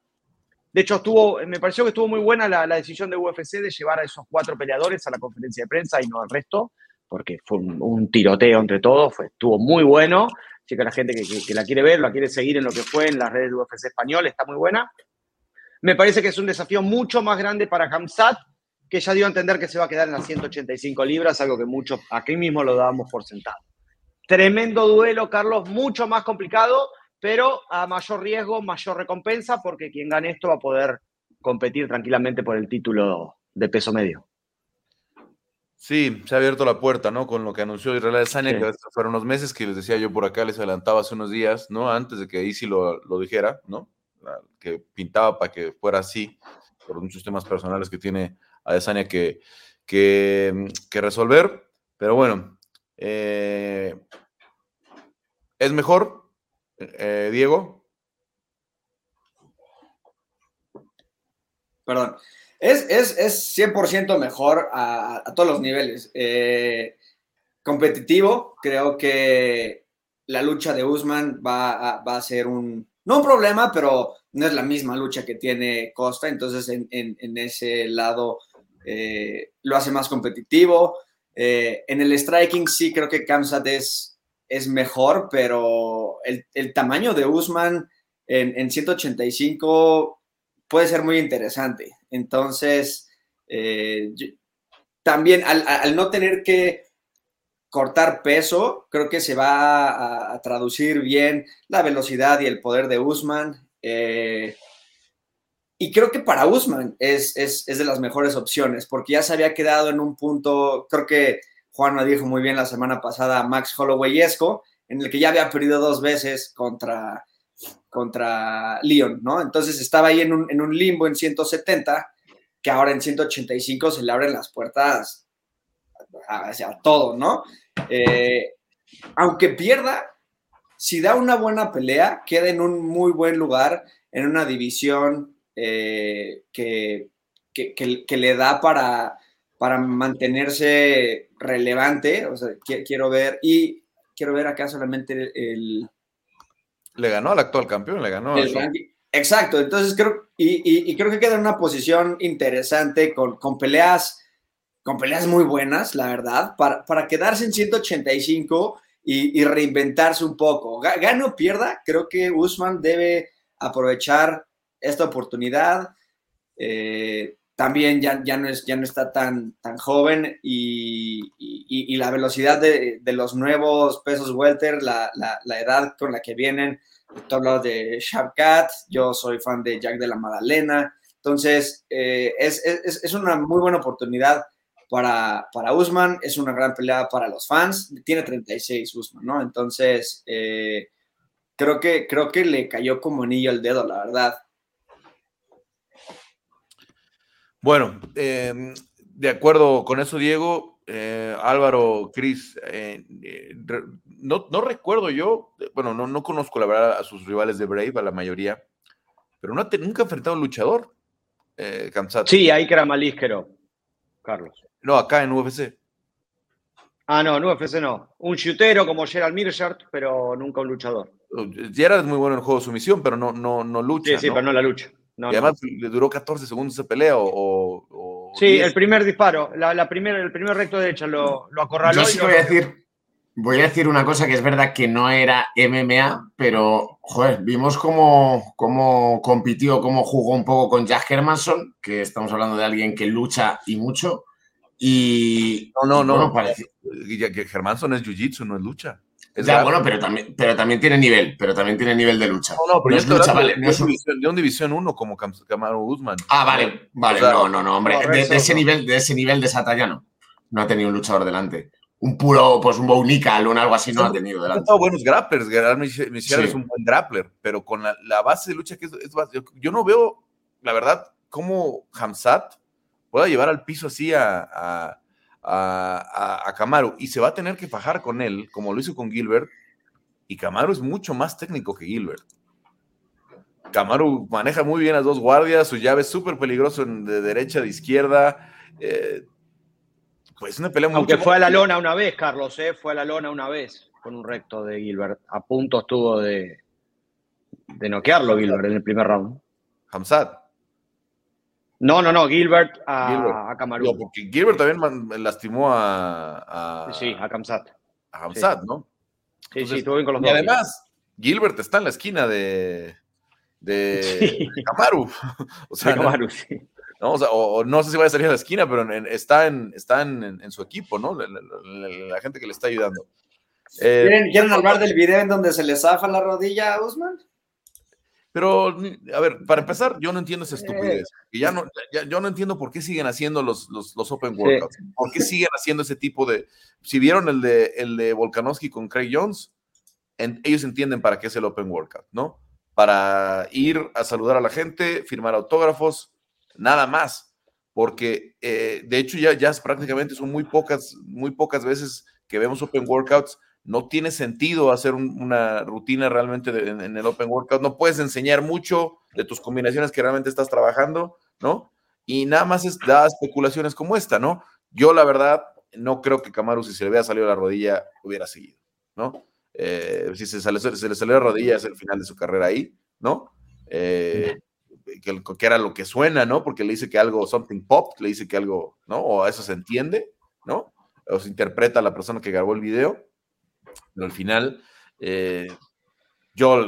De hecho, estuvo, me pareció que estuvo muy buena la, decisión de UFC de llevar a esos cuatro peleadores a la conferencia de prensa y no al resto, porque fue un, tiroteo entre todos, fue, estuvo muy bueno. Así que la gente que, la quiere ver, la quiere seguir en lo que fue en las redes de UFC español, está muy buena. Me parece que es un desafío mucho más grande para Hamzat, que ya dio a entender que se va a quedar en las 185 libras, algo que muchos aquí mismo lo dábamos por sentado. Tremendo duelo, Carlos, mucho más complicado, pero a mayor riesgo, mayor recompensa, porque quien gane esto va a poder competir tranquilamente por el título de peso medio. Sí, se ha abierto la puerta, ¿no? Con lo que anunció Israel Adesanya, que fueron unos meses que les decía yo por acá, les adelantaba hace unos días, ¿no? Antes de que Isi lo, lo dijera, ¿no? Que pintaba para que fuera así, por muchos temas personales que tiene Adesanya que, que, que resolver. Pero bueno, eh, ¿es mejor, eh, Diego? Perdón. Es, es, 100% mejor a, todos los niveles. Eh, competitivo, creo que la lucha de Usman va a, va a ser un, no un problema, pero no es la misma lucha que tiene Costa, entonces en, en ese lado eh, lo hace más competitivo. Eh, en el striking sí creo que Kamsat es, es mejor, pero el, tamaño de Usman en, 185 puede ser muy interesante. Entonces, eh, también al, no tener que cortar peso, creo que se va a, traducir bien la velocidad y el poder de Usman. Y creo que para Usman es, de las mejores opciones, porque ya se había quedado en un punto, creo que Juan me dijo muy bien la semana pasada, Max Hollowayesco, en el que ya había perdido dos veces contra, contra Leon, ¿no? Entonces estaba ahí en un, en un limbo en 170, que ahora en 185 se le abren las puertas hacia todo, ¿no? Eh, aunque pierda, si da una buena pelea, queda en un muy buen lugar, en una división eh, que, que, le da para, para mantenerse relevante. O sea, quiero ver, y quiero ver acá solamente el... le ganó al actual campeón, le ganó. Exacto, entonces creo, y, creo que queda en una posición interesante con, con peleas con peleas muy buenas, la verdad, para, para quedarse en 185 y, reinventarse un poco. Gano o pierda, creo que Usman debe aprovechar esta oportunidad. Eh, también ya, ya, no es, ya no está tan, tan joven y, y, la velocidad de, de, los nuevos pesos welter, la, la, edad con la que vienen. Tú hablas de Shabkat, yo soy fan de Jack de la Madalena. Entonces, eh, es, es, es, una muy buena oportunidad para, para Usman, es una gran pelea para los fans. Tiene 36 Usman, ¿no? Entonces, eh, creo, que, creo que le cayó como anillo al dedo, la verdad. Bueno, em, de acuerdo con eso, Diego, eh, Álvaro, Cris, eh, no, no, recuerdo yo, bueno, no, no conozco la verdad a sus rivales de Brave, a la mayoría, pero no, nunca ha enfrentado a un luchador. Eh, Sí, ahí que era malísquero, Carlos. No, acá en UFC. Ah, no, en UFC no. Un shootero como Gerald Mirchart, pero nunca un luchador. Gerald es muy bueno en el juego de sumisión, pero no, no, no lucha. Sí, sí, pero no la lucha. Y además le duró 14 segundos esa pelea o... sí, el primer disparo, la, la el primer recto derecha lo, lo acorraló. Yo sí voy a decir, voy a decir una cosa que es verdad que no era MMA, pero, joder, vimos cómo, cómo compitió, cómo jugó un poco con Jack Hermanson, que estamos hablando de alguien que lucha y mucho, y. No, no, no. parece... Que Germanson es jiu-jitsu, no es lucha. Ya, bueno, pero también, pero también tiene nivel, pero también tiene nivel de lucha. No, no, pero es lucha, vale. De, un división 1 como Camaro Guzmán. Ah, vale, vale, no, no, no, hombre. de, ese nivel, de ese nivel de esa talla no. No ha tenido un luchador delante. Un puro, pues un Bounikal o algo así no ha tenido delante. Han buenos grapplers. Gerard Michel es un buen grappler, pero con la, la base de lucha que es, es, yo no veo, la verdad, cómo Hamzat pueda llevar al piso así a, a, a, y se va a tener que fajar con él, como lo hizo con Gilbert, y Camaro es mucho más técnico que Gilbert. Camaro maneja muy bien las dos guardias, su llave es súper peligroso de derecha, de izquierda. Eh, pues una pelea muy Aunque fue a la lona una vez, Carlos, ¿eh? fue a la lona una vez con un recto de Gilbert. A punto estuvo de, de noquearlo Gilbert en el primer round. Hamzat. No, no, no, Gilbert a, Camaru. No, porque Gilbert también lastimó a, Sí, a Kamsat. A Hamzat, ¿no? Sí, sí, estuvo bien con los Y además, Gilbert está en la esquina de, de, (laughs) Camaru. (laughs) o sea, no, sí. ¿no? O, sea, o, no sé si va a salir a la esquina, pero está, en, está en, su equipo, ¿no? La, gente que le está ayudando. Eh, ¿Quieren, ¿Quieren hablar del video en donde se le zafa la rodilla a Usman? Pero, a ver, para empezar, yo no entiendo esa estupidez. Y ya no, yo no entiendo por qué siguen haciendo los, los, Open Workouts. ¿Por qué siguen haciendo ese tipo de... Si vieron el de, el de Volkanovski con Craig Jones, ellos entienden para qué es el Open Workout, ¿no? Para ir a saludar a la gente, firmar autógrafos, nada más. Porque, eh, de hecho, ya, ya prácticamente son muy pocas, muy pocas veces que vemos Open Workouts no tiene sentido hacer una rutina realmente en, el Open Workout. No puedes enseñar mucho de tus combinaciones que realmente estás trabajando, ¿no? Y nada más es, da especulaciones como esta, ¿no? Yo, la verdad, no creo que Camaru, si se le hubiera salido la rodilla, hubiera seguido, ¿no? Eh, si se, sale, se, le salió la rodilla, es el final de su carrera ahí, ¿no? Eh, que, que, era lo que suena, ¿no? Porque le dice que algo, something pop, le dice que algo, ¿no? O eso se entiende, ¿no? O se interpreta a la persona que grabó el video. Pero al final, eh, yo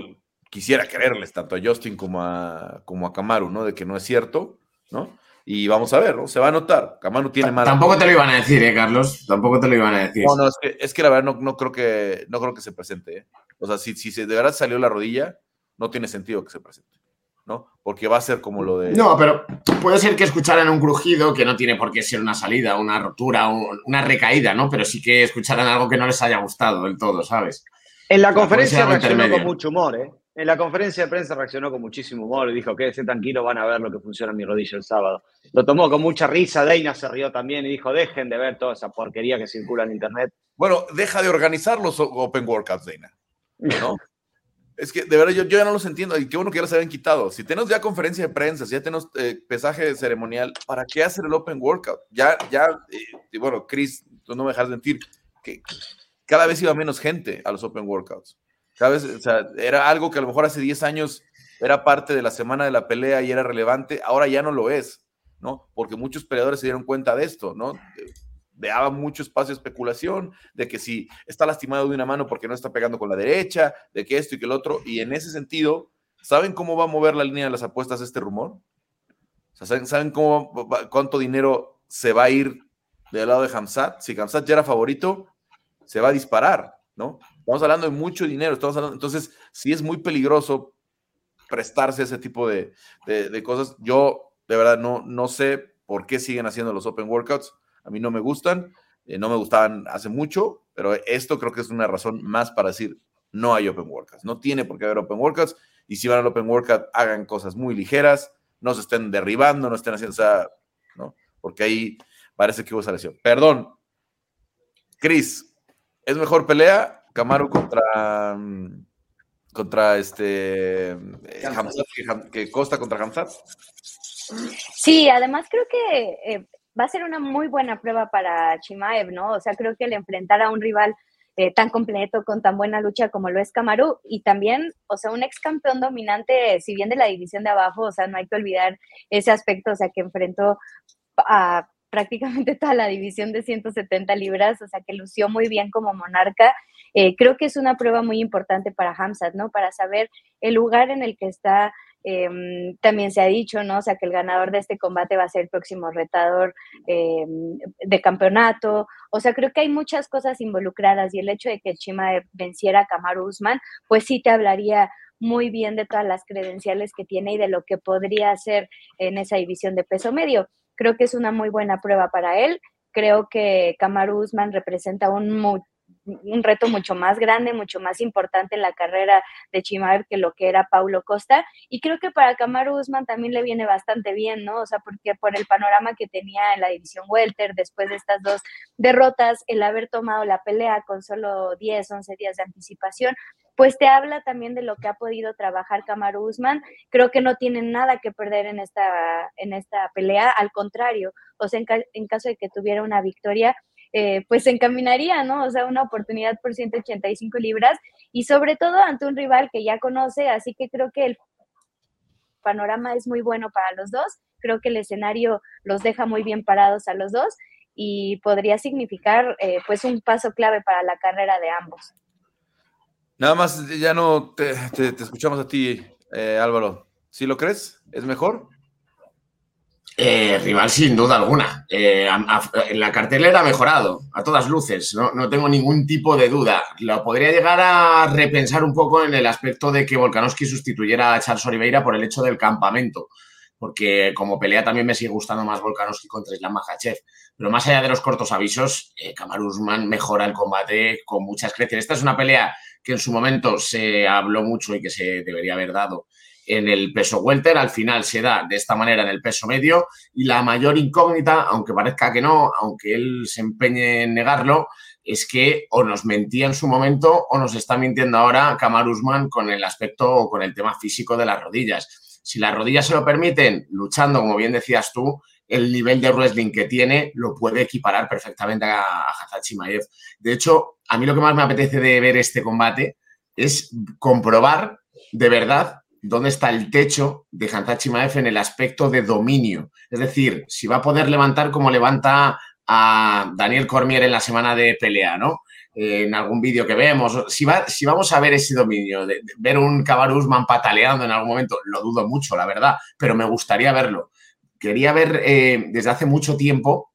quisiera creerles tanto a Justin como a, como a Kamaru, ¿no? De que no es cierto, ¿no? Y vamos a ver, ¿no? Se va a notar. Kamaru tiene más. Tampoco te lo iban a decir, ¿eh, Carlos? Tampoco te lo iban a decir. No, no, es que, es que la verdad no, creo que, no creo que se presente, ¿eh? O sea, si, si de verdad salió la rodilla, no tiene sentido que se presente. ¿No? Porque va a ser como lo de. No, pero puede ser que escucharan un crujido que no tiene por qué ser una salida, una rotura, una recaída, ¿no? Pero sí que escucharan algo que no les haya gustado del todo, ¿sabes? En la conferencia reaccionó con mucho humor, ¿eh? En la conferencia de prensa reaccionó con muchísimo humor y dijo, quédese tranquilo, van a ver lo que funciona en mi rodilla el sábado. Lo tomó con mucha risa, Deina se rió también y dijo, dejen de ver toda esa porquería que circula en internet. Bueno, deja de organizar los Open Workouts, Deina. ¿no? Es que de verdad yo, ya no los entiendo y qué bueno que ya los habían quitado. Si tenemos ya conferencia de prensa, si ya tenemos eh, pesaje ceremonial, ¿para qué hacer el Open Workout? Ya, ya, eh, y bueno, Chris, tú no me dejas mentir, que cada vez iba menos gente a los Open Workouts. Vez, o era algo que a lo mejor hace 10 años era parte de la semana de la pelea y era relevante, ahora ya no lo es, ¿no? Porque muchos peleadores se dieron cuenta de esto, ¿no? Daba mucho espacio a especulación, de que si está lastimado de una mano porque no está pegando con la derecha, de que esto y que el otro, y en ese sentido, ¿saben cómo va a mover la línea de las apuestas este rumor? ¿saben, cómo, cuánto dinero se va a ir del lado de Hamzat? Si Hamzat ya era favorito, se va a disparar, ¿no? Estamos hablando de mucho dinero, estamos hablando, entonces sí es muy peligroso prestarse a ese tipo de, de cosas. Yo, de verdad, no, no sé por qué siguen haciendo los open workouts a mí no me gustan, eh, no me gustaban hace mucho, pero esto creo que es una razón más para decir no hay open workouts. No tiene por qué haber open workouts y si van al open workout hagan cosas muy ligeras, no se estén derribando, no estén haciendo, esa, ¿no? Porque ahí parece que hubo esa lesión. Perdón. Chris, ¿es mejor pelea Camaro contra mm, contra este eh, que, Costa contra Hamzat? Sí, además creo que eh, va a ser una muy buena prueba para Chimaev, ¿no? O sea, creo que el enfrentar a un rival eh, tan completo, con tan buena lucha como lo es Kamaru, y también, o sea, un ex campeón dominante, si bien de la división de abajo, o sea, no hay que olvidar ese aspecto, o sea, que enfrentó a prácticamente toda la división de 170 libras, o sea, que lució muy bien como monarca. Eh, creo que es una prueba muy importante para Hamzat, ¿no? Para saber el lugar en el que está Em, también se ha dicho, ¿no? O sea, que el ganador de este combate va a ser el próximo retador em, de campeonato. O sea, creo que hay muchas cosas involucradas y el hecho de que Chima venciera a Kamaru Usman, pues sí te hablaría muy bien de todas las credenciales que tiene y de lo que podría hacer en esa división de peso medio. Creo que es una muy buena prueba para él. Creo que Kamaru Usman representa un, un reto mucho más grande, mucho más importante en la carrera de Chimaev que lo que era Paulo Costa. Y creo que para Kamaru Usman también le viene bastante bien, ¿no? O sea, porque por el panorama que tenía en la división Welter después de estas dos derrotas, el haber tomado la pelea con solo 10, 11 días de anticipación, pues te habla también de lo que ha podido trabajar Kamaru Usman. Creo que no tiene nada que perder en esta, en esta pelea, al contrario, o sea, en, en caso de que tuviera una victoria, eh, pues se encaminaría, ¿no? O sea, una oportunidad por 185 libras y sobre todo ante un rival que ya conoce, así que creo que el panorama es muy bueno para los dos, creo que el escenario los deja muy bien parados a los dos y podría significar eh, pues un paso clave para la carrera de ambos. Nada más, ya no te, escuchamos a ti, eh, Álvaro. ¿Sí lo crees? ¿Es mejor? Eh, rival sin duda alguna. Eh, en la cartelera ha mejorado, a todas luces, no, tengo ningún tipo de duda. Lo podría llegar a repensar un poco en el aspecto de que Volkanovski sustituyera a Charles Oliveira por el hecho del campamento, porque como pelea también me sigue gustando más Volkanovski contra Islam Makhachev. Pero más allá de los cortos avisos, eh, Usman mejora el combate con muchas creces. Esta es una pelea que en su momento se habló mucho y que se debería haber dado en el peso welter, al final se da de esta manera en el peso medio y la mayor incógnita, aunque parezca que no, aunque él se empeñe en negarlo, es que o nos mentía en su momento o nos está mintiendo ahora Kamar Usman con el aspecto o con el tema físico de las rodillas. Si las rodillas se lo permiten, luchando, como bien decías tú, el nivel de wrestling que tiene lo puede equiparar perfectamente a, Hazard Chimaev. De hecho, a mí lo que más me apetece de ver este combate es comprobar de verdad dónde está el techo de Hantachi Maef en el aspecto de dominio. Es decir, si va a poder levantar como levanta a Daniel Cormier en la semana de pelea, ¿no? en algún vídeo que vemos, si, va, si vamos a ver ese dominio, de, ver un Cabarusman pataleando en algún momento, lo dudo mucho, la verdad, pero me gustaría verlo. Quería ver eh, desde hace mucho tiempo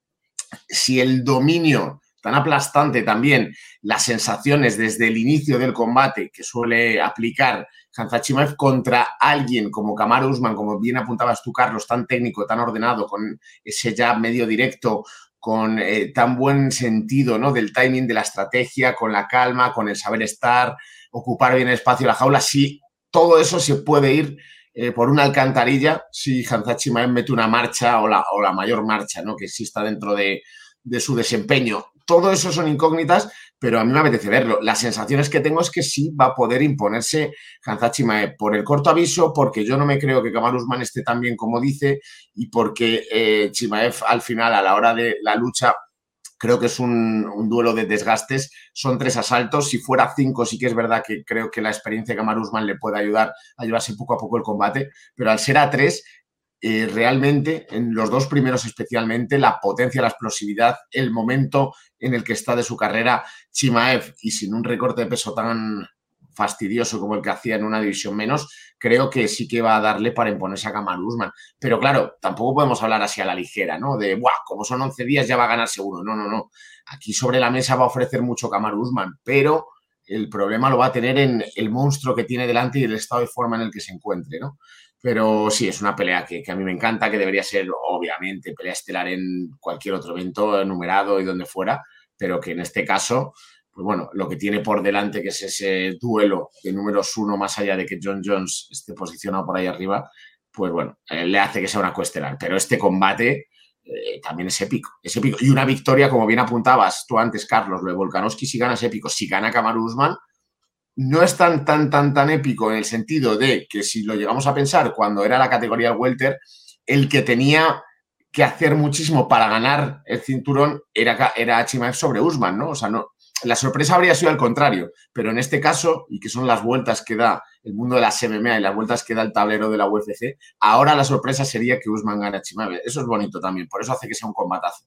si el dominio tan aplastante también, las sensaciones desde el inicio del combate que suele aplicar Hanzachimaev contra alguien como Kamaru Usman, como bien apuntabas tú, Carlos, tan técnico, tan ordenado, con ese jab medio directo, con eh, tan buen sentido ¿no? del timing, de la estrategia, con la calma, con el saber estar, ocupar bien el espacio la jaula, sí, todo eso se puede ir eh, por una alcantarilla si Hanzachimaev mete una marcha o la, o la mayor marcha ¿no? que exista dentro de, de su desempeño. Todo eso son incógnitas, pero a mí me apetece verlo. Las sensaciones que tengo es que sí va a poder imponerse Hanzat Chimaev por el corto aviso, porque yo no me creo que Kamal Usman esté tan bien como dice y porque eh, Chimaev al final, a la hora de la lucha, creo que es un, duelo de desgastes. Son tres asaltos. Si fuera cinco, sí que es verdad que creo que la experiencia de Kamar Usman le puede ayudar a llevarse poco a poco el combate. Pero al ser a tres, eh, realmente, en los dos primeros especialmente, la potencia, la explosividad, el momento en el que está de su carrera, Chimaev, y sin un recorte de peso tan fastidioso como el que hacía en una división menos, creo que sí que va a darle para imponerse a Kamar Usman. Pero claro, tampoco podemos hablar así a la ligera, ¿no? De, ¡buah! Como son 11 días ya va a ganar seguro. No, no, no. Aquí sobre la mesa va a ofrecer mucho Kamar Usman, pero el problema lo va a tener en el monstruo que tiene delante y el estado de forma en el que se encuentre, ¿no? Pero sí, es una pelea que, a mí me encanta, que debería ser, obviamente, pelea estelar en cualquier otro evento, enumerado y donde fuera, pero que en este caso pues bueno, lo que tiene por delante, que es ese duelo de números uno, más allá de que John Jones esté posicionado por ahí arriba, pues bueno, eh, le hace que sea una cuestelar. Pero este combate eh, también es épico, es épico. Y una victoria, como bien apuntabas tú antes, Carlos, lo de Volkanovski, si gana es épico. Si gana Kamaru Usman, no es tan, tan, tan, tan épico en el sentido de que si lo llegamos a pensar cuando era la categoría welter, el que tenía que hacer muchísimo para ganar el cinturón era, era Chimaev sobre Usman, ¿no? O sea, no, la sorpresa habría sido al contrario, pero en este caso, y que son las vueltas que da el mundo de las MMA y las vueltas que da el tablero de la UFC, ahora la sorpresa sería que Usman gane a Chimaev. Eso es bonito también, por eso hace que sea un combatazo.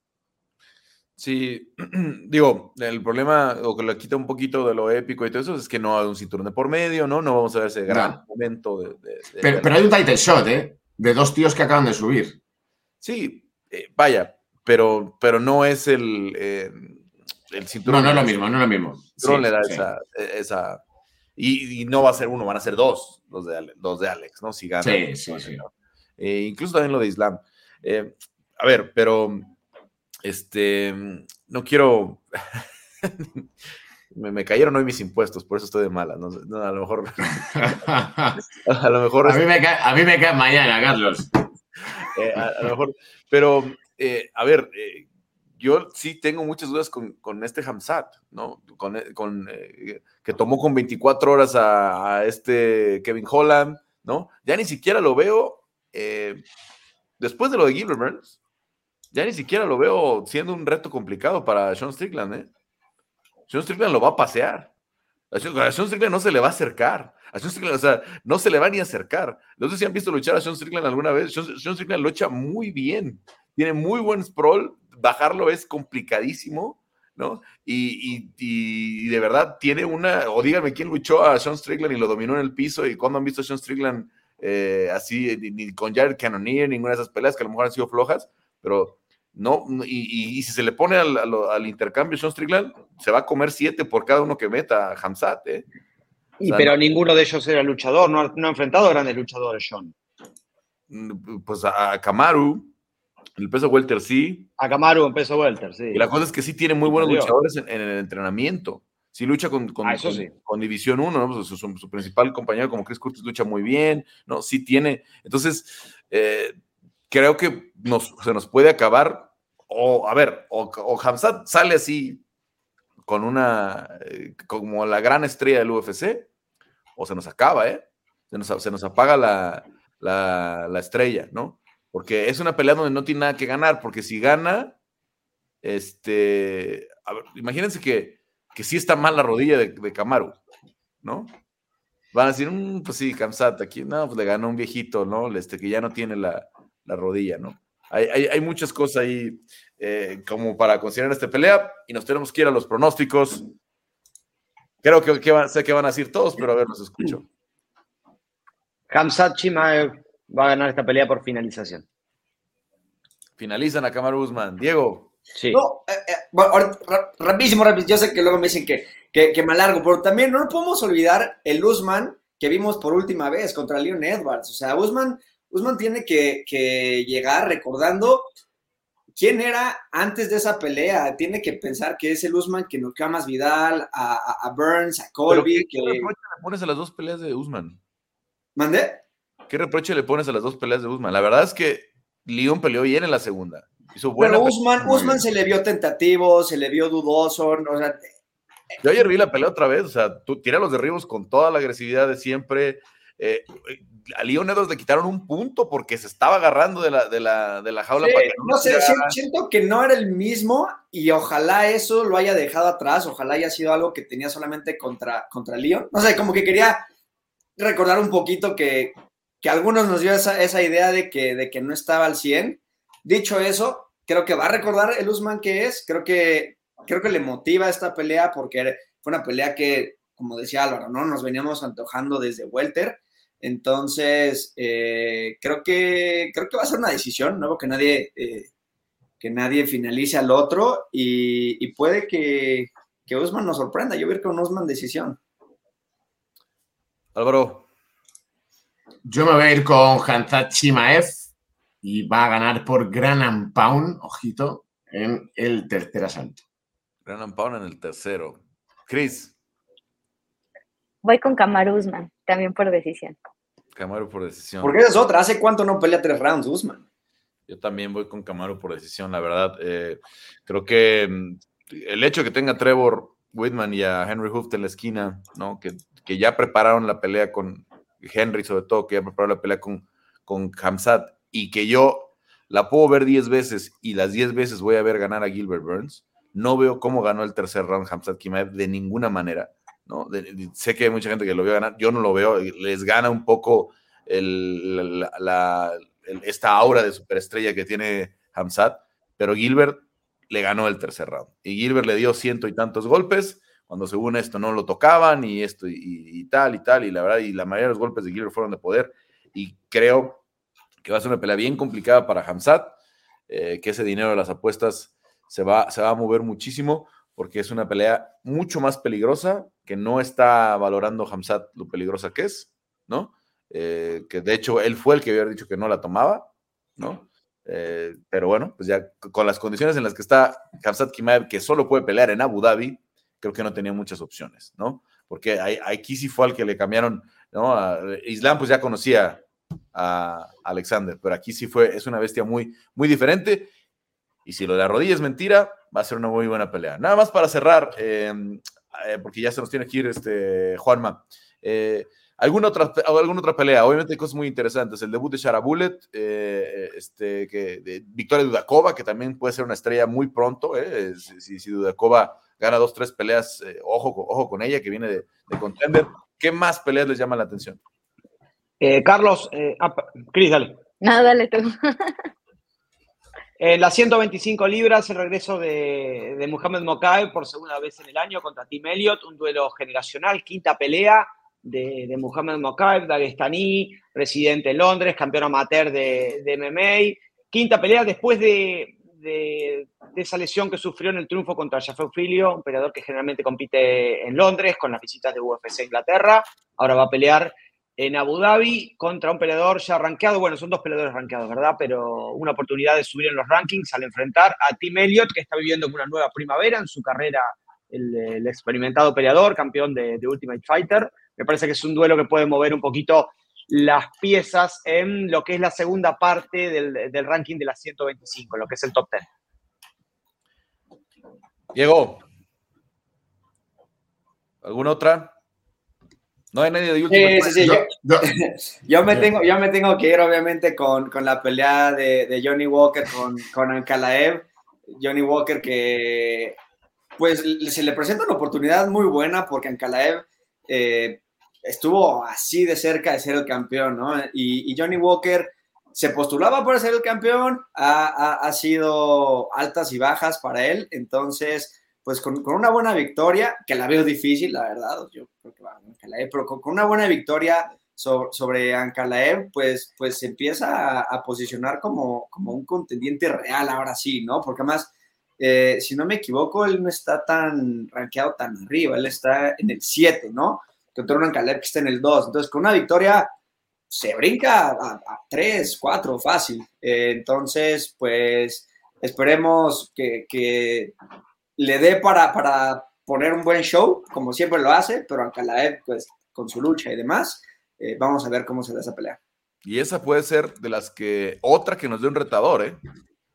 Sí, (clears throat) digo, el problema, o que le quita un poquito de lo épico y todo eso, es que no hay un cinturón de por medio, ¿no? No vamos a ver ese gran momento de... pero, hay un title shot, ¿eh? De dos tíos que acaban de subir. Sí, eh, vaya, pero, pero no es el... Eh, no, no es lo mismo, no es lo mismo. le da esa, y, no va a ser uno, van a ser dos, los de, de Alex, ¿no? Si gana. Sí, sí, sí. Eh, incluso también lo de Islam. A ver, pero este, no quiero. (laughs) me, cayeron hoy mis impuestos, por eso estoy de mala. No, a lo mejor. (laughs) (laughs) a lo mejor. A mí me cae, a mí me cae mañana, Carlos. Eh, a, lo mejor. Pero, a ver, yo sí tengo muchas dudas con, este Hamzat, ¿no? Con, eh, eh, que tomó con 24 horas a, este Kevin Holland, ¿no? Ya ni siquiera lo veo, eh, después de lo de Gilbert Burns, ya ni siquiera lo veo siendo un reto complicado para Sean Strickland, ¿eh? Sean Strickland lo va a pasear. A Sean, Strickland no se le va a acercar. A Sean Strickland, o sea, no se le va ni a acercar. No sé si han visto luchar a Sean Strickland alguna vez. Sean, Strickland lo echa muy bien. Tiene muy buen sprawl, bajarlo es complicadísimo, ¿no? Y, de verdad tiene una, o díganme quién luchó a Sean Strickland y lo dominó en el piso y cuando han visto a Sean Strickland eh, así, ni, con Jared Cannonier, ninguna de esas peleas que a lo mejor han sido flojas, pero no, y, si se le pone al, intercambio Sean Strickland, se va a comer siete por cada uno que meta a Hamzat, ¿eh? Y, pero ninguno de ellos era luchador, no, no ha enfrentado a grandes luchadores, Sean. Mm, pues a Kamaru, el peso welter sí. A Camaro en peso welter, sí. Y la cosa es que sí tiene muy buenos luchadores en, el entrenamiento. Sí lucha con, con, ah, con, División 1, ¿no? Pues su, principal compañero como Chris Curtis lucha muy bien, ¿no? Sí tiene. Entonces, eh, creo que nos, se nos puede acabar, o a ver, o, o Hamzat sale así con una, eh, como la gran estrella del UFC, o se nos acaba, ¿eh? Se nos, se nos apaga la, la, la estrella, ¿no? Porque es una pelea donde no tiene nada que ganar, porque si gana, este, imagínense que, que sí está mal la rodilla de, de Camaro, ¿no? Van a decir, mm, pues sí, Kamsat, aquí, no, pues le ganó un viejito, ¿no? Este, que ya no tiene la, rodilla, ¿no? Hay, muchas cosas ahí eh, como para considerar esta pelea y nos tenemos que ir a los pronósticos. Creo que, sé que van a decir todos, pero a ver, los escucho. Kamsat Chimaev va a ganar esta pelea por finalización. Finalizan a Kamaru Usman. Diego. Sí. No, eh, eh, rapidísimo, rapidísimo. Yo sé que luego me dicen que, que, me alargo, pero también no podemos olvidar el Usman que vimos por última vez contra Leon Edwards. O sea, Usman, Usman tiene que, llegar recordando quién era antes de esa pelea. Tiene que pensar que es el Usman que no más Vidal, a, Burns, a Colby. ¿Qué, le pones a las dos peleas de Usman? ¿Mandé? ¿Qué reproche le pones a las dos peleas de Usman? La verdad es que Leon peleó bien en la segunda. Pero Usman, Usman se le vio tentativo, se le vio dudoso, o sea, yo ayer vi la pelea otra vez, o sea, tú tira los derribos con toda la agresividad de siempre. Eh, a Leon Edwards le quitaron un punto porque se estaba agarrando de la, de la, de la jaula. no sé, siento que no era el mismo y ojalá eso lo haya dejado atrás, ojalá haya sido algo que tenía solamente contra, contra Leon. No sé, como que quería recordar un poquito que, que algunos nos dio esa, esa idea de que, de que no estaba al 100. Dicho eso, creo que va a recordar el Usman que es, creo que creo que le motiva esta pelea porque fue una pelea que, como decía Álvaro, ¿no? Nos veníamos antojando desde Welter. Entonces, eh, creo, que, creo que va a ser una decisión, ¿no? Que nadie, eh, que nadie finalice al otro y, puede que, que Usman nos sorprenda. Yo veo con Usman decisión. Álvaro. Yo me voy a ir con Hanzat Chimaev y va a ganar por Gran Pound, ojito, en el tercer asalto. Gran Pound en el tercero. Chris. Voy con Kamaru Usman, también por decisión. Kamaru por decisión. Porque es otra. ¿Hace cuánto no pelea tres rounds Usman? Yo también voy con Kamaru por decisión, la verdad. Eh, creo que mm, el hecho de que tenga Trevor Whitman y a Henry Hooft en la esquina, ¿no? Que, que, ya prepararon la pelea con Henry, sobre todo, que ya prepararon la pelea con, con Hamzat, y que yo la puedo ver 10 veces y las 10 veces voy a ver ganar a Gilbert Burns. No veo cómo ganó el tercer round Hamzat Kimaev de ninguna manera. Sé que hay mucha gente que lo vio ganar, yo no lo veo, les gana un poco esta aura de superestrella que tiene Hamzat, pero Gilbert le ganó el tercer round. Y Gilbert le dio ciento y tantos golpes, cuando según esto no lo tocaban y esto y, tal y tal, y la verdad, y la mayoría de los golpes de Gilbert fueron de poder, y creo que va a ser una pelea bien complicada para Hamzat, eh, que ese dinero de las apuestas se va, se va a mover muchísimo porque es una pelea mucho más peligrosa, que no está valorando Hamzat lo peligrosa que es, ¿no? Eh, que de hecho él fue el que había dicho que no la tomaba, ¿no? Eh, pero bueno, pues ya con las condiciones en las que está Hamzat Kimaev, que solo puede pelear en Abu Dhabi, creo que no tenía muchas opciones, ¿no? Porque aquí sí fue al que le cambiaron, ¿no? Islam pues ya conocía a Alexander, pero aquí sí fue, es una bestia muy, muy diferente y si lo de la rodilla es mentira, va a ser una muy buena pelea. Nada más para cerrar, em, eh, porque ya se nos tiene que ir este, Juanma. Eh, ¿alguna, otra, ¿Alguna otra pelea? Obviamente hay cosas muy interesantes. El debut de Sharabulet, eh, este, que, de Victoria Dudakova, que también puede ser una estrella muy pronto. Si, si, Dudakova gana dos, tres peleas, ojo, ojo con ella, que viene de, de contender. ¿Qué más peleas les llaman la atención? Carlos, ah, Cris, dale. No, dale tú. (laughs) En las 125 libras, el regreso de, de Muhammad Mokaev por segunda vez en el año contra Tim Elliott, un duelo generacional, quinta pelea de, de Muhammad Mokaev, dagestaní, residente en Londres, campeón amateur de, MMA. Quinta pelea después de, de, esa lesión que sufrió en el triunfo contra Jaffe Filio, un peleador que generalmente compite en Londres con las visitas de UFC Inglaterra. Ahora va a pelear en Abu Dhabi contra un peleador ya rankeado. Bueno, son dos peleadores rankeados, ¿verdad? Pero una oportunidad de subir en los rankings al enfrentar a Tim Elliott, que está viviendo una nueva primavera en su carrera, el, experimentado peleador, campeón de, Ultimate Fighter. Me parece que es un duelo que puede mover un poquito las piezas en lo que es la segunda parte del, ranking de las 125, lo que es el top 10. Diego, ¿alguna otra? No hay nadie de último. Sí, sí, sí. Yo, (laughs) me tengo, yo me tengo que ir, obviamente, con, con la pelea de, de, Johnny Walker con, con Ankalaev. Johnny Walker que, pues, se le presenta una oportunidad muy buena porque Ankalaev eh, estuvo así de cerca de ser el campeón, ¿no? Y, y Johnny Walker se postulaba para ser el campeón, ha, ha, ha sido altas y bajas para él, entonces pues con, una buena victoria, que la veo difícil, la verdad, yo creo que va a Ankalaev, pero con, una buena victoria sobre, sobre Ankalaev, pues, pues se empieza a, posicionar como, como un contendiente real ahora sí, ¿no? Porque además, eh, si no me equivoco, él no está tan rankeado tan arriba, él está en el 7, ¿no? Contra un Ankalaev que está en el 2. Entonces, con una victoria se brinca a, 3, 4, fácil. Eh, entonces, pues esperemos que, le dé para, para poner un buen show, como siempre lo hace, pero Ankalaev, pues con su lucha y demás, eh, vamos a ver cómo se da esa pelea. Y esa puede ser de las que, otra que nos dé un retador, ¿eh?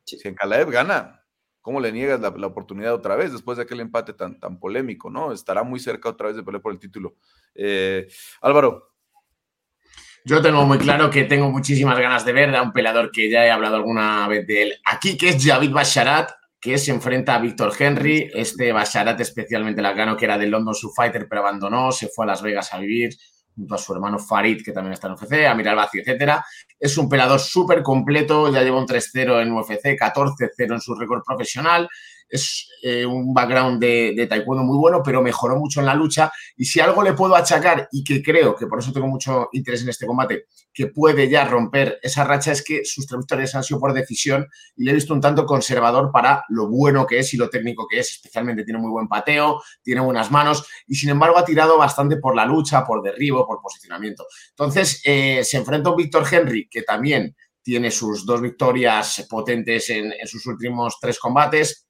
Si en Calaeb gana, ¿cómo le niegas la, oportunidad otra vez después de aquel empate tan, tan polémico, ¿no? Estará muy cerca otra vez de pelear por el título. Eh, Álvaro. Yo tengo muy claro que tengo muchísimas ganas de ver a un peleador que ya he hablado alguna vez de él aquí, que es Javid Basharat, que se enfrenta a Víctor Henry. Este Basharat especialmente la ganó, que era del London Su Fighter, pero abandonó, se fue a Las Vegas a vivir junto a su hermano Farid, que también está en UFC, a Miral Vacío, etcétera. Es un pelador súper completo, ya lleva un 3-0 en UFC, 14-0 en su récord profesional es eh, un background de, taekwondo muy bueno, pero mejoró mucho en la lucha. Y si algo le puedo achacar, y que creo que por eso tengo mucho interés en este combate, que puede ya romper esa racha, es que sus tres han sido por decisión y le he visto un tanto conservador para lo bueno que es y lo técnico que es. Especialmente tiene muy buen pateo, tiene buenas manos y sin embargo ha tirado bastante por la lucha, por derribo, por posicionamiento. Entonces eh, se enfrenta a un Víctor Henry que también tiene sus dos victorias potentes en sus últimos tres combates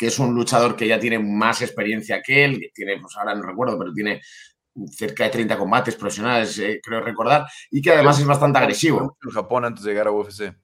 que es un luchador que ya tiene más experiencia que él, que tiene, pues ahora no recuerdo, pero tiene cerca de 30 combates profesionales, eh, creo recordar, y que además es bastante agresivo. En Japón antes de llegar a UFC.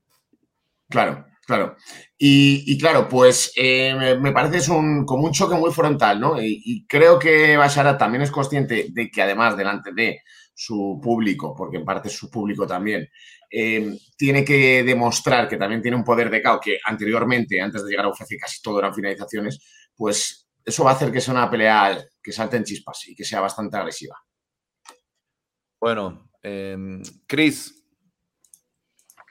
Claro, claro. Y, claro, pues eh, me, parece es un, como un choque muy frontal, ¿no? Y, y, creo que Bashara también es consciente de que además delante de su público, porque en parte es su público también, eh, tiene que demostrar que también tiene un poder de KO, que anteriormente, antes de llegar a UFC, casi todo eran finalizaciones, pues eso va a hacer que sea una pelea que salte en chispas y que sea bastante agresiva. Bueno, eh, Chris.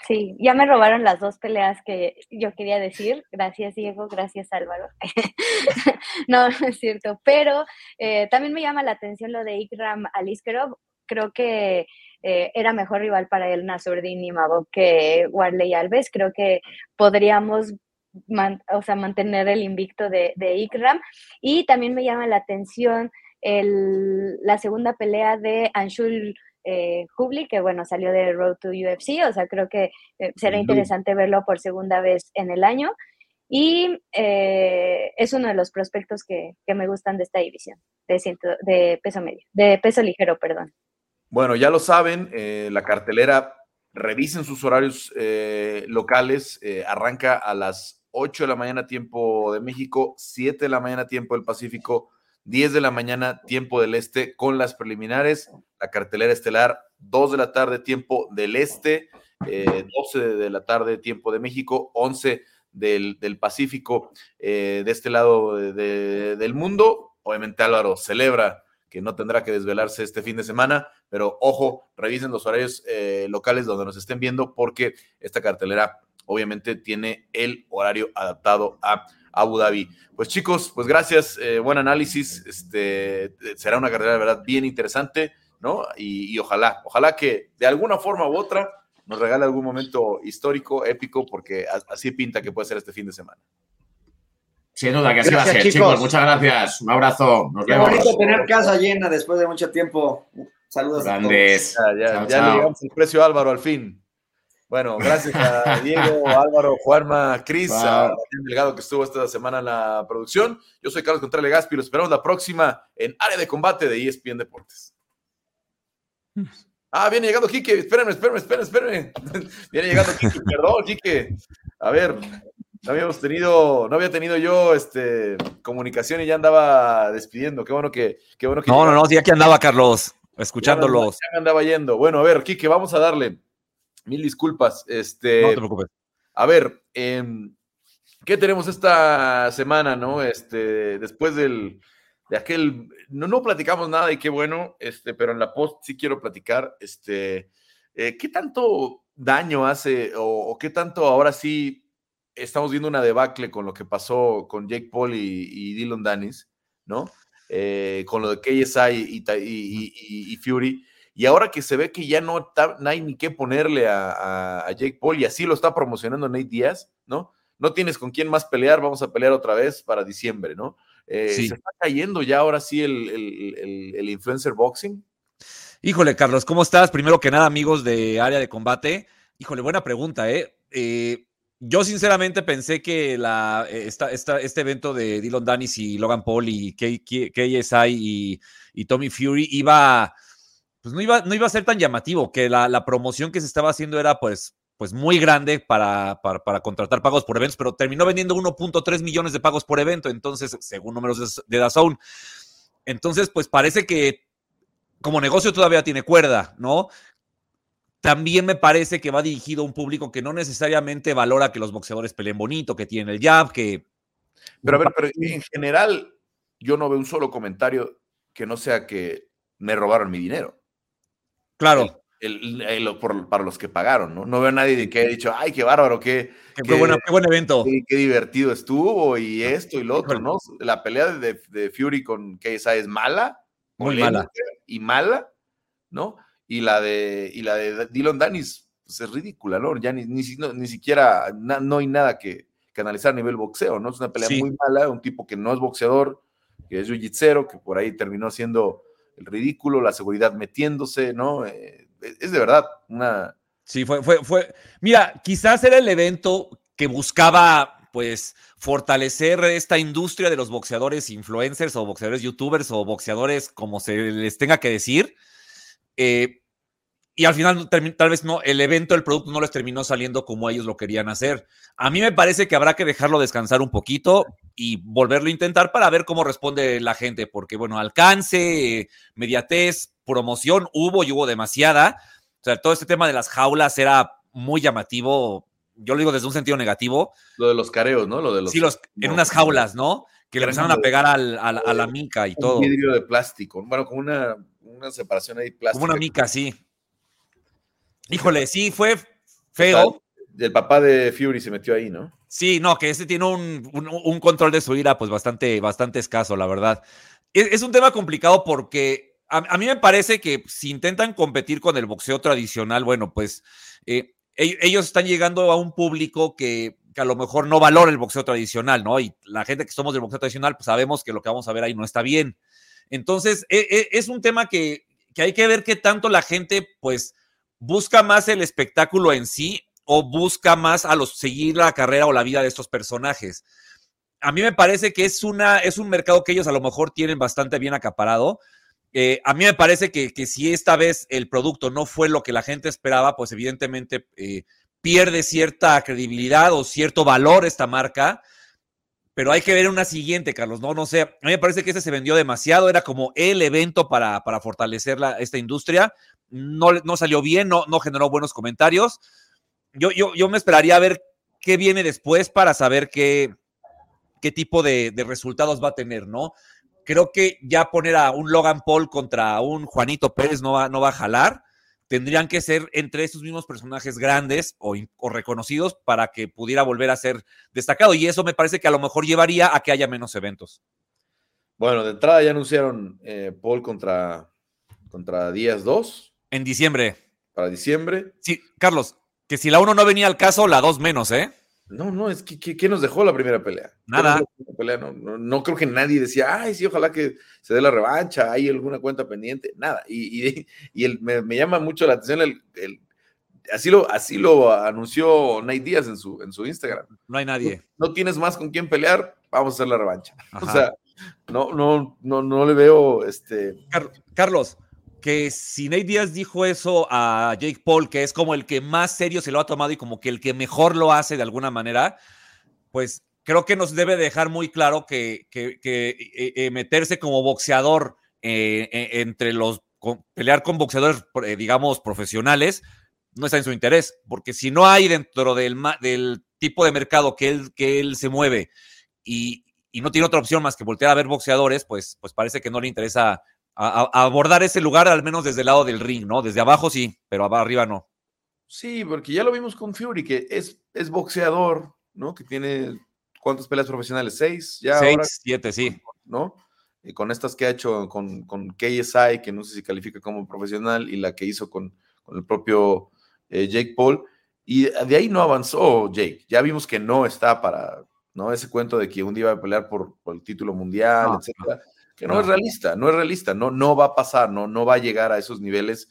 Sí, ya me robaron las dos peleas que yo quería decir. Gracias, Diego. Gracias, Álvaro. (laughs) no, no (laughs) es cierto. Pero eh, también me llama la atención lo de Ikram Aliskerov. Creo que eh, era mejor rival para él Nasurdin y Mabok que Warley Alves. Creo que podríamos o sea, mantener el invicto de, de, Ikram. Y también me llama la atención el, la segunda pelea de Anshul eh, Hubli, que bueno, salió de Road to UFC, o sea, creo que eh, será interesante verlo por segunda vez en el año. Y es uno de los prospectos que, que, me gustan de esta división, de, ciento, de peso medio, de peso ligero, perdón. Bueno, ya lo saben, eh, la cartelera, revisen sus horarios eh, locales, eh, arranca a las 8 de la mañana tiempo de México, 7 de la mañana tiempo del Pacífico, 10 de la mañana tiempo del Este con las preliminares, la cartelera estelar, 2 de la tarde tiempo del Este, 12 de la tarde tiempo de México, 11 del, Pacífico de este lado del mundo. Obviamente Álvaro celebra que no tendrá que desvelarse este fin de semana, pero ojo, revisen los horarios eh, locales donde nos estén viendo porque esta cartelera obviamente tiene el horario adaptado a Abu Dhabi. Pues chicos, pues gracias, eh, buen análisis, este, será una carrera de verdad bien interesante, ¿no? Y, ojalá, ojalá que de alguna forma u otra nos regale algún momento histórico, épico, porque así pinta que puede ser este fin de semana. Sin duda que así va a ser, chicos. Muchas gracias. Un abrazo. Nos Qué bonito tener casa llena después de mucho tiempo. Saludos Grandes. A todos. Ya, le llegamos el precio Álvaro al fin. Bueno, gracias a (laughs) Diego, Álvaro, Juanma, Cris, a Martín Delgado que estuvo esta semana en la producción. Yo soy Carlos Contreras Gaspi, lo esperamos la próxima en Área de Combate de ESPN Deportes. (laughs) Ah, viene llegando Quique, espérenme, espérenme, espérenme, espérenme. (laughs) Viene llegando Quique, perdón, Quique. A ver, no habíamos tenido, no había tenido yo este, comunicación y ya andaba despidiendo. Qué bueno que. Qué bueno que no, no, no, sí, aquí andaba, Carlos, escuchándolos. Ya, me andaba yendo. Bueno, a ver, Kike, vamos a darle. Mil disculpas. Este, no te preocupes. A ver, em, ¿qué tenemos esta semana, no? Este, después del, de aquel. No, no platicamos nada y qué bueno, este, pero en la post sí quiero platicar. Este, eh, ¿qué tanto daño hace o, o qué tanto ahora sí estamos viendo una debacle con lo que pasó con Jake Paul y, Dylan Dennis, ¿no? Eh, con lo de KSI y, Fury. Y ahora que se ve que ya no, hay ni qué ponerle a, Jake Paul y así lo está promocionando Nate Díaz, ¿no? No tienes con quién más pelear, vamos a pelear otra vez para diciembre, ¿no? Eh, ¿Se está cayendo ya ahora sí el, el, influencer boxing? Híjole, Carlos, ¿cómo estás? Primero que nada, amigos de área de combate. Híjole, buena pregunta, ¿eh? eh yo sinceramente pensé que eh, este evento de Dylan Danis y Logan Paul y KSI y, Tommy Fury iba, pues no iba, no iba a ser tan llamativo, que la, promoción que se estaba haciendo era pues pues muy grande para, para, contratar pagos por eventos, pero terminó vendiendo 1.3 millones de pagos por evento, entonces, según números de, DAZN. Entonces, pues parece que como negocio todavía tiene cuerda, ¿no? También me parece que va dirigido a un público que no necesariamente valora que los boxeadores peleen bonito, que tienen el jab, que... Pero a ver, pero en general yo no veo un solo comentario que no sea que me robaron mi dinero. Claro para los que pagaron, ¿no? No veo a nadie que haya dicho, ay, qué bárbaro, qué, qué, buen evento. Qué, divertido estuvo y esto y lo otro, ¿no? La pelea de, de Fury con KSI es mala, muy mala y mala, ¿no? Y la de, y la de Dylan Danis pues es ridícula, ¿no? Ya ni, ni, ni siquiera no hay nada que, que, analizar a nivel boxeo, ¿no? Es una pelea muy mala, un tipo que no es boxeador, que es jiu que por ahí terminó siendo el ridículo, la seguridad metiéndose, ¿no? Eh, es de verdad una... Sí, fue, fue, fue. Mira, quizás era el evento que buscaba, pues, fortalecer esta industria de los boxeadores influencers o boxeadores youtubers o boxeadores, como se les tenga que decir. Eh, y al final, tal vez no, el evento, el producto no les terminó saliendo como ellos lo querían hacer. A mí me parece que habrá que dejarlo descansar un poquito y volverlo a intentar para ver cómo responde la gente, porque bueno, alcance, mediatez, promoción hubo y hubo demasiada. O sea, todo este tema de las jaulas era muy llamativo. Yo lo digo desde un sentido negativo. Lo de los careos, ¿no? Lo de los. Sí, los, en unas jaulas, ¿no? Que le empezaron a pegar a, la mica y todo. Un vidrio de plástico. Bueno, como una, una separación ahí plástica. Como una mica, sí. Híjole, sí, fue feo. El papá de Fury se metió ahí, ¿no? Sí, no, que ese tiene un, control de su ira, pues bastante, bastante escaso, la verdad. Es, un tema complicado porque a, mí me parece que si intentan competir con el boxeo tradicional, bueno, pues eh, ellos están llegando a un público que, a lo mejor no valora el boxeo tradicional, ¿no? Y la gente que somos del boxeo tradicional, pues sabemos que lo que vamos a ver ahí no está bien. Entonces, e, e, es un tema que, que hay que ver qué tanto la gente, pues, busca más el espectáculo en sí o busca más a los seguir la carrera o la vida de estos personajes. A mí me parece que es, una, es un mercado que ellos a lo mejor tienen bastante bien acaparado. Eh, a mí me parece que, si esta vez el producto no fue lo que la gente esperaba, pues evidentemente eh, pierde cierta credibilidad o cierto valor esta marca. Pero hay que ver una siguiente, Carlos. No, no sé. A mí me parece que este se vendió demasiado. Era como el evento para, para fortalecer esta industria. No, no salió bien, no, no generó buenos comentarios yo, yo, me esperaría a ver qué viene después para saber qué, qué tipo de, resultados va a tener, ¿no? Creo que ya poner a un Logan Paul contra un Juanito Pérez no va, no va a jalar. Tendrían que ser entre esos mismos personajes grandes o, reconocidos para que pudiera volver a ser destacado. Y eso me parece que a lo mejor llevaría a que haya menos eventos. Bueno, de entrada ya anunciaron eh, Paul contra, contra Díaz 2. En diciembre. Para diciembre. Sí, Carlos, que si la 1 no venía al caso, la 2 menos, ¿eh? No, no, es que ¿qué nos dejó la primera pelea? Nada. No, creo que nadie decía, ay, sí, ojalá que se dé la revancha, hay alguna cuenta pendiente, nada. Y, y, (laughs) me, llama mucho la atención el, así, lo, así lo anunció Nate Díaz en su, en su Instagram. No hay nadie. No, tienes más con quién pelear, vamos a hacer la revancha. O sea, no, no, no, no le veo este. Carlos, que si Nate Díaz dijo eso a Jake Paul, que es como el que más serio se lo ha tomado y como que el que mejor lo hace de alguna manera, pues creo que nos debe dejar muy claro que, eh, eh, meterse como boxeador eh, entre los, pelear con boxeadores, digamos, profesionales, no está en su interés, porque si no hay dentro del, del tipo de mercado que él, que él se mueve y, y no tiene otra opción más que voltear a ver boxeadores, pues, pues parece que no le interesa a, abordar ese lugar, al menos desde el lado del ring, ¿no? Desde abajo sí, pero arriba no. Sí, porque ya lo vimos con Fury, que es, es boxeador, ¿no? Que tiene, ¿cuántas peleas profesionales? Seis, ya. Seis, siete, sí. ¿No? Y con estas que ha hecho con, con KSI, que no sé si califica como profesional, y la que hizo con, con el propio eh, Jake Paul. Y de ahí no avanzó Jake. Ya vimos que no está para, ¿no? Ese cuento de que un día iba a pelear por, por el título mundial, etcétera que no, es realista, no es realista, no, no va a pasar, no, no va a llegar a esos niveles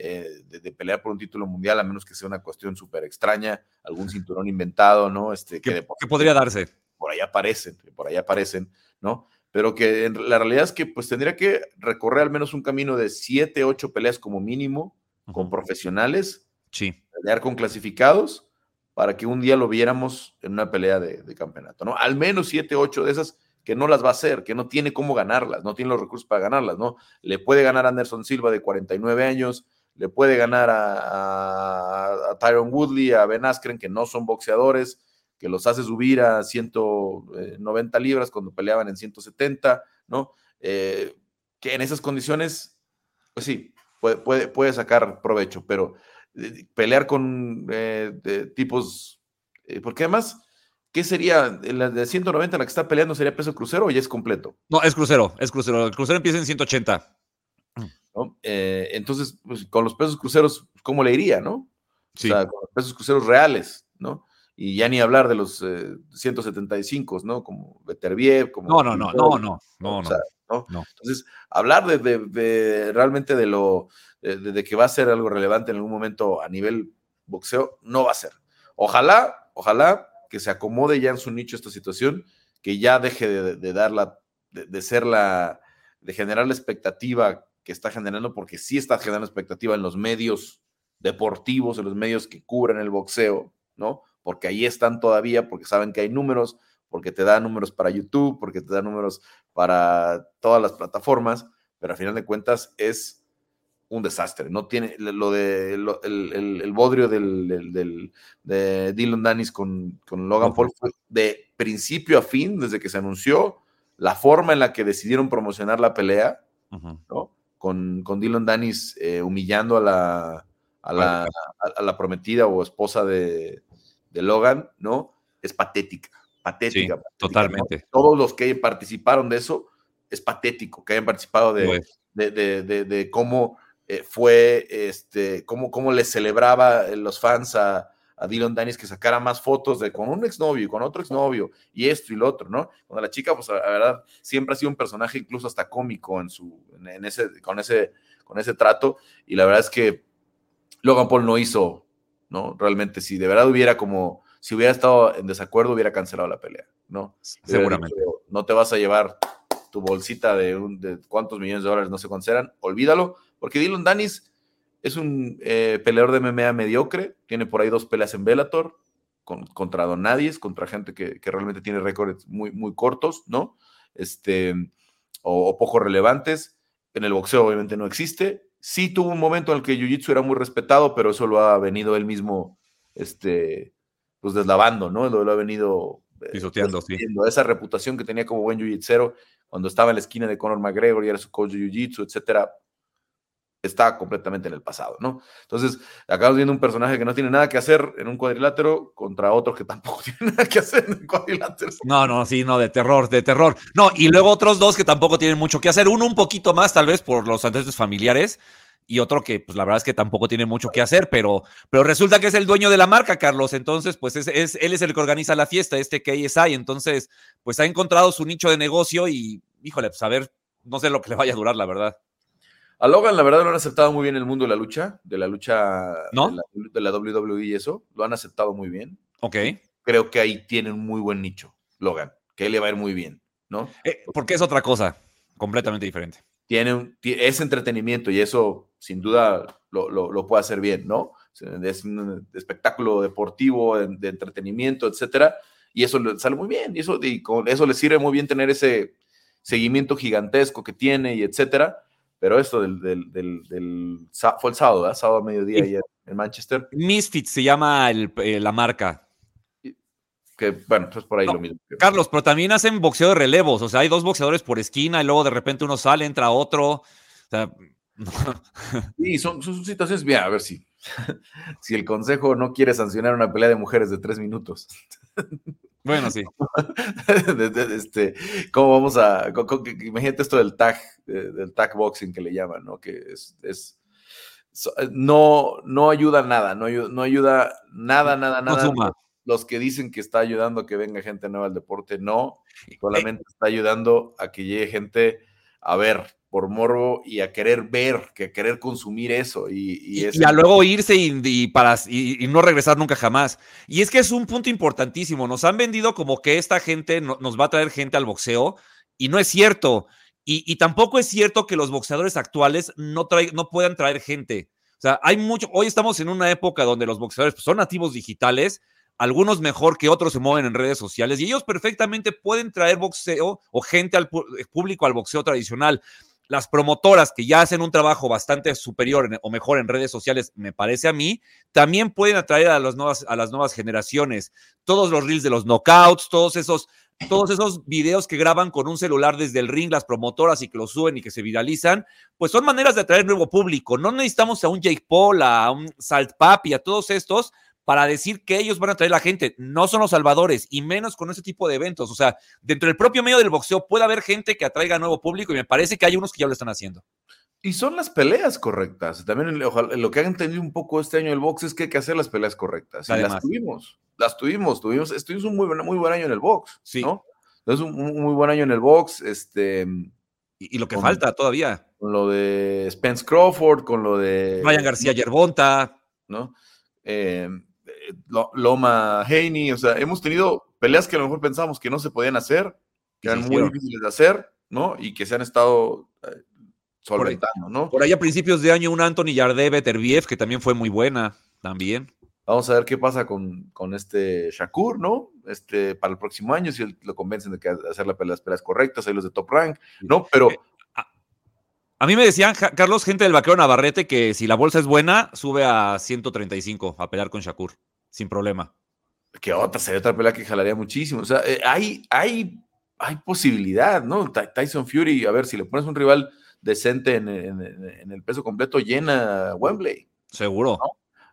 eh, de, pelear por un título mundial, a menos que sea una cuestión súper extraña, algún cinturón inventado, ¿no? Este, que, podría darse. Por ahí aparecen, por ahí aparecen, ¿no? Pero que la realidad es que pues tendría que recorrer al menos un camino de siete, ocho peleas como mínimo con profesionales. Sí. pelear con clasificados para que un día lo viéramos en una pelea de, de campeonato, ¿no? Al menos siete, ocho de esas que no las va a hacer, que no tiene cómo ganarlas, no tiene los recursos para ganarlas, ¿no? Le puede ganar a Anderson Silva de 49 años, le puede ganar a, Tyron Woodley, a Ben Askren, que no son boxeadores, que los hace subir a 190 libras cuando peleaban en 170, ¿no? Eh, que en esas condiciones, pues sí, puede, puede, puede sacar provecho, pero eh, pelear con eh, tipos, eh, porque además ¿Qué sería? ¿La de 190 la que está peleando sería peso crucero o ya es completo? No, es crucero, es crucero. El crucero empieza en 180. ¿No? Eh, entonces, pues, con los pesos cruceros, ¿cómo le iría, no? Sí. O sea, con los pesos cruceros reales, ¿no? Y ya ni hablar de los eh, 175, ¿no? Como Beterbiev, como... No, no, no, no, no, no, o sea, no. ¿no? Entonces, hablar de, de, de realmente de lo, de, de, que va a ser algo relevante en algún momento a nivel boxeo, no va a ser. Ojalá, ojalá que se acomode ya en su nicho esta situación, que ya deje de, dar la, de, de, ser la, de generar la expectativa que está generando, porque sí está generando expectativa en los medios deportivos, en los medios que cubren el boxeo, ¿no? Porque ahí están todavía, porque saben que hay números, porque te da números para YouTube, porque te da números para todas las plataformas, pero al final de cuentas es un desastre. No tiene lo de lo, el, el, el, bodrio del, del, del, de Dylan Dennis con, con Logan Paul fue de principio a fin, desde que se anunció, la forma en la que decidieron promocionar la pelea, uh -huh. ¿no? Con, con Dylan Dennis eh, humillando a la, a la, a, a, la prometida o esposa de, de Logan, ¿no? Es patética, patética. Sí, patética totalmente. ¿no? Todos los que participaron de eso, es patético que hayan participado de, de, de cómo eh, fue este, cómo, cómo le celebraba los fans a, a Dylan Dennis que sacara más fotos de con un exnovio y con otro exnovio y esto y lo otro, ¿no? Cuando la chica, pues la verdad, siempre ha sido un personaje incluso hasta cómico en su, en, en ese, con ese, con ese trato y la verdad es que Logan Paul no hizo, ¿no? Realmente, si de verdad hubiera como, si hubiera estado en desacuerdo, hubiera cancelado la pelea, ¿no? Seguramente. Dicho, no te vas a llevar tu bolsita de, un, de cuántos millones de dólares, no sé cuántos eran, olvídalo, porque Dylan Danis es un eh, peleador de MMA mediocre, tiene por ahí dos peleas en Bellator, con, contra Don Nadies, contra gente que, que realmente tiene récords muy, muy cortos, ¿no? Este, o, o, poco relevantes. En el boxeo obviamente no existe. Sí tuvo un momento en el que Jiu-Jitsu era muy respetado, pero eso lo ha venido él mismo, este, pues deslavando, ¿no? Lo, lo ha venido... Eh, Pisoteando, sí. Esa reputación que tenía como buen jiu-jitsero cuando estaba en la esquina de Conor McGregor y era su coach de jiu-jitsu, etcétera, está completamente en el pasado, ¿no? Entonces, acabamos viendo un personaje que no tiene nada que hacer en un cuadrilátero contra otro que (laughs) tampoco tiene nada que hacer en un cuadrilátero. No, no, sí, no, de terror, de terror. No, y luego otros dos que tampoco tienen mucho que hacer. Uno un poquito más, tal vez, por los antecedentes familiares, y otro que, pues la verdad es que tampoco tiene mucho que hacer, pero, pero resulta que es el dueño de la marca, Carlos. Entonces, pues es, es, él es el que organiza la fiesta, este KSI. Entonces, pues ha encontrado su nicho de negocio y, híjole, pues a ver, no sé lo que le vaya a durar, la verdad. A Logan, la verdad, lo han aceptado muy bien el mundo de la lucha, de la lucha ¿No? de, la, de, la, WWE y eso. Lo han aceptado muy bien. Ok. Creo que ahí tienen un muy buen nicho, Logan, que le va a ir muy bien, ¿no? Eh, porque es otra cosa, completamente diferente. Tiene un, es entretenimiento y eso, sin duda, lo, lo, lo puede hacer bien, ¿no? Es un espectáculo deportivo, de, de entretenimiento, etcétera. Y eso le sale muy bien. Y eso, y con eso le sirve muy bien tener ese seguimiento gigantesco que tiene y etcétera pero esto del, del, del, del fue el sábado, ¿verdad? Sábado a mediodía ayer en Manchester. Misfits se llama el, eh, la marca. Que bueno, pues por ahí no, lo mismo. Carlos, pero también hacen boxeo de relevos, o sea, hay dos boxeadores por esquina y luego de repente uno sale, entra otro. O sea, (laughs) no. Sí, son, son situaciones, bien, a ver si, (laughs) si el consejo no quiere sancionar una pelea de mujeres de tres minutos. (laughs) Bueno, sí. (laughs) este, ¿Cómo vamos a.? Imagínate esto del tag, del tag boxing que le llaman, ¿no? Que es. es no, no ayuda nada, no ayuda, no ayuda nada, nada, nada. No suma. Los que dicen que está ayudando a que venga gente nueva al deporte, no. Solamente está ayudando a que llegue gente a ver por morbo y a querer ver, que a querer consumir eso. Y, y, y a luego irse y, y para, y, no regresar nunca jamás. Y es que es un punto importantísimo. Nos han vendido como que esta gente no, nos va a traer gente al boxeo y no es cierto. Y, tampoco es cierto que los boxeadores actuales no, trae, no puedan traer gente. O sea, hay mucho, hoy estamos en una época donde los boxeadores pues, son nativos digitales, algunos mejor que otros se mueven en redes sociales y ellos perfectamente pueden traer boxeo o gente al público al boxeo tradicional las promotoras que ya hacen un trabajo bastante superior o mejor en redes sociales, me parece a mí, también pueden atraer a las nuevas, a las nuevas generaciones. Todos los reels de los knockouts, todos esos, todos esos videos que graban con un celular desde el ring, las promotoras y que lo suben y que se viralizan, pues son maneras de atraer nuevo público. No necesitamos a un Jake Paul, a un Salt Papi, a todos estos para decir que ellos van a traer a la gente. No son los salvadores, y menos con ese tipo de eventos. O sea, dentro del propio medio del boxeo puede haber gente que atraiga nuevo público y me parece que hay unos que ya lo están haciendo. Y son las peleas correctas. También lo que han entendido un poco este año el box es que hay que hacer las peleas correctas. Y las tuvimos, las tuvimos, tuvimos, estuvimos un muy, buen, muy buen año en el box, sí. ¿no? Es un, muy buen año en el box, este... Y, lo que falta todavía. Con lo de Spence Crawford, con lo de... Ryan García Yerbonta. ¿No? Eh, Loma Haney, o sea, hemos tenido peleas que a lo mejor pensábamos que no se podían hacer, que eran muy difíciles de hacer, ¿no? Y que se han estado eh, solventando, ¿no? Por ahí a principios de año un Anthony Yarde Beterbiev, que también fue muy buena, también. Vamos a ver qué pasa con, con, este Shakur, ¿no? Este, para el próximo año, si lo convencen de que hacer las peleas correctas, ahí los de Top Rank, ¿no? Pero... Eh, a mí me decían, Carlos, gente del vaquero Navarrete, que si la bolsa es buena, sube a 135 a pelear con Shakur sin problema. Que otra, sería otra pelea que jalaría muchísimo. O sea, eh, hay, hay, hay posibilidad, ¿no? Tyson Fury, a ver, si le pones un rival decente en, el peso completo, llena Wembley. Seguro.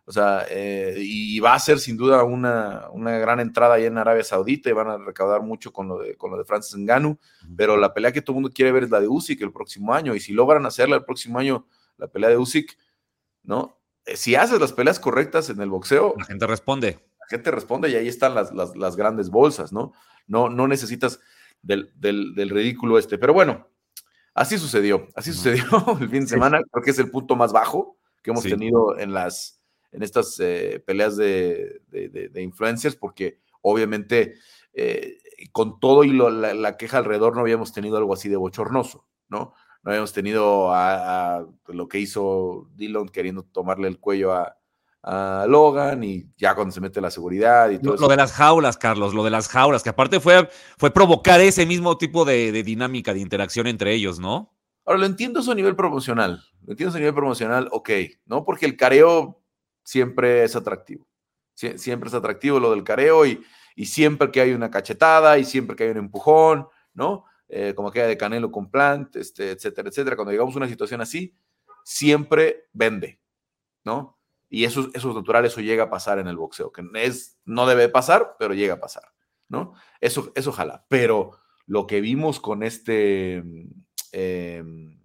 O sea, eh, y va a ser sin duda una, una, gran entrada ahí en Arabia Saudita y van a recaudar mucho con lo de, con lo de Francis Ngannou, pero la pelea que todo el mundo quiere ver es la de Usyk el próximo año, y si logran hacerla el próximo año, la pelea de Usyk, ¿no? Eh, si haces las peleas correctas en el boxeo, la gente responde. La gente responde y ahí están las, grandes bolsas, ¿no? No, no necesitas del, ridículo este. Pero bueno, así sucedió, así sucedió (laughs) el fin de semana. Creo que es el punto más bajo que hemos tenido en las en estas eh, peleas de, de, influencers, porque obviamente eh, con todo y la, queja alrededor no habíamos tenido algo así de bochornoso, ¿no? No habíamos tenido a, lo que hizo Dillon queriendo tomarle el cuello a, Logan y ya cuando se mete la seguridad y todo lo, de las jaulas, Carlos, lo de las jaulas, que aparte fue, fue provocar ese mismo tipo de, dinámica, de interacción entre ellos, ¿no? Ahora, lo entiendo eso a nivel promocional, lo entiendo eso a nivel promocional, ok, ¿no? Porque el careo siempre es atractivo, siempre es atractivo lo del careo y, y siempre que hay una cachetada y siempre que hay un empujón, ¿no? Eh, como aquella de Canelo con Plant, este, etcétera, etcétera. Cuando llegamos a una situación así, siempre vende, ¿no? Y eso, eso es natural, eso llega a pasar en el boxeo, que es, no debe pasar, pero llega a pasar, ¿no? Eso, eso ojalá. Pero lo que vimos con este, em,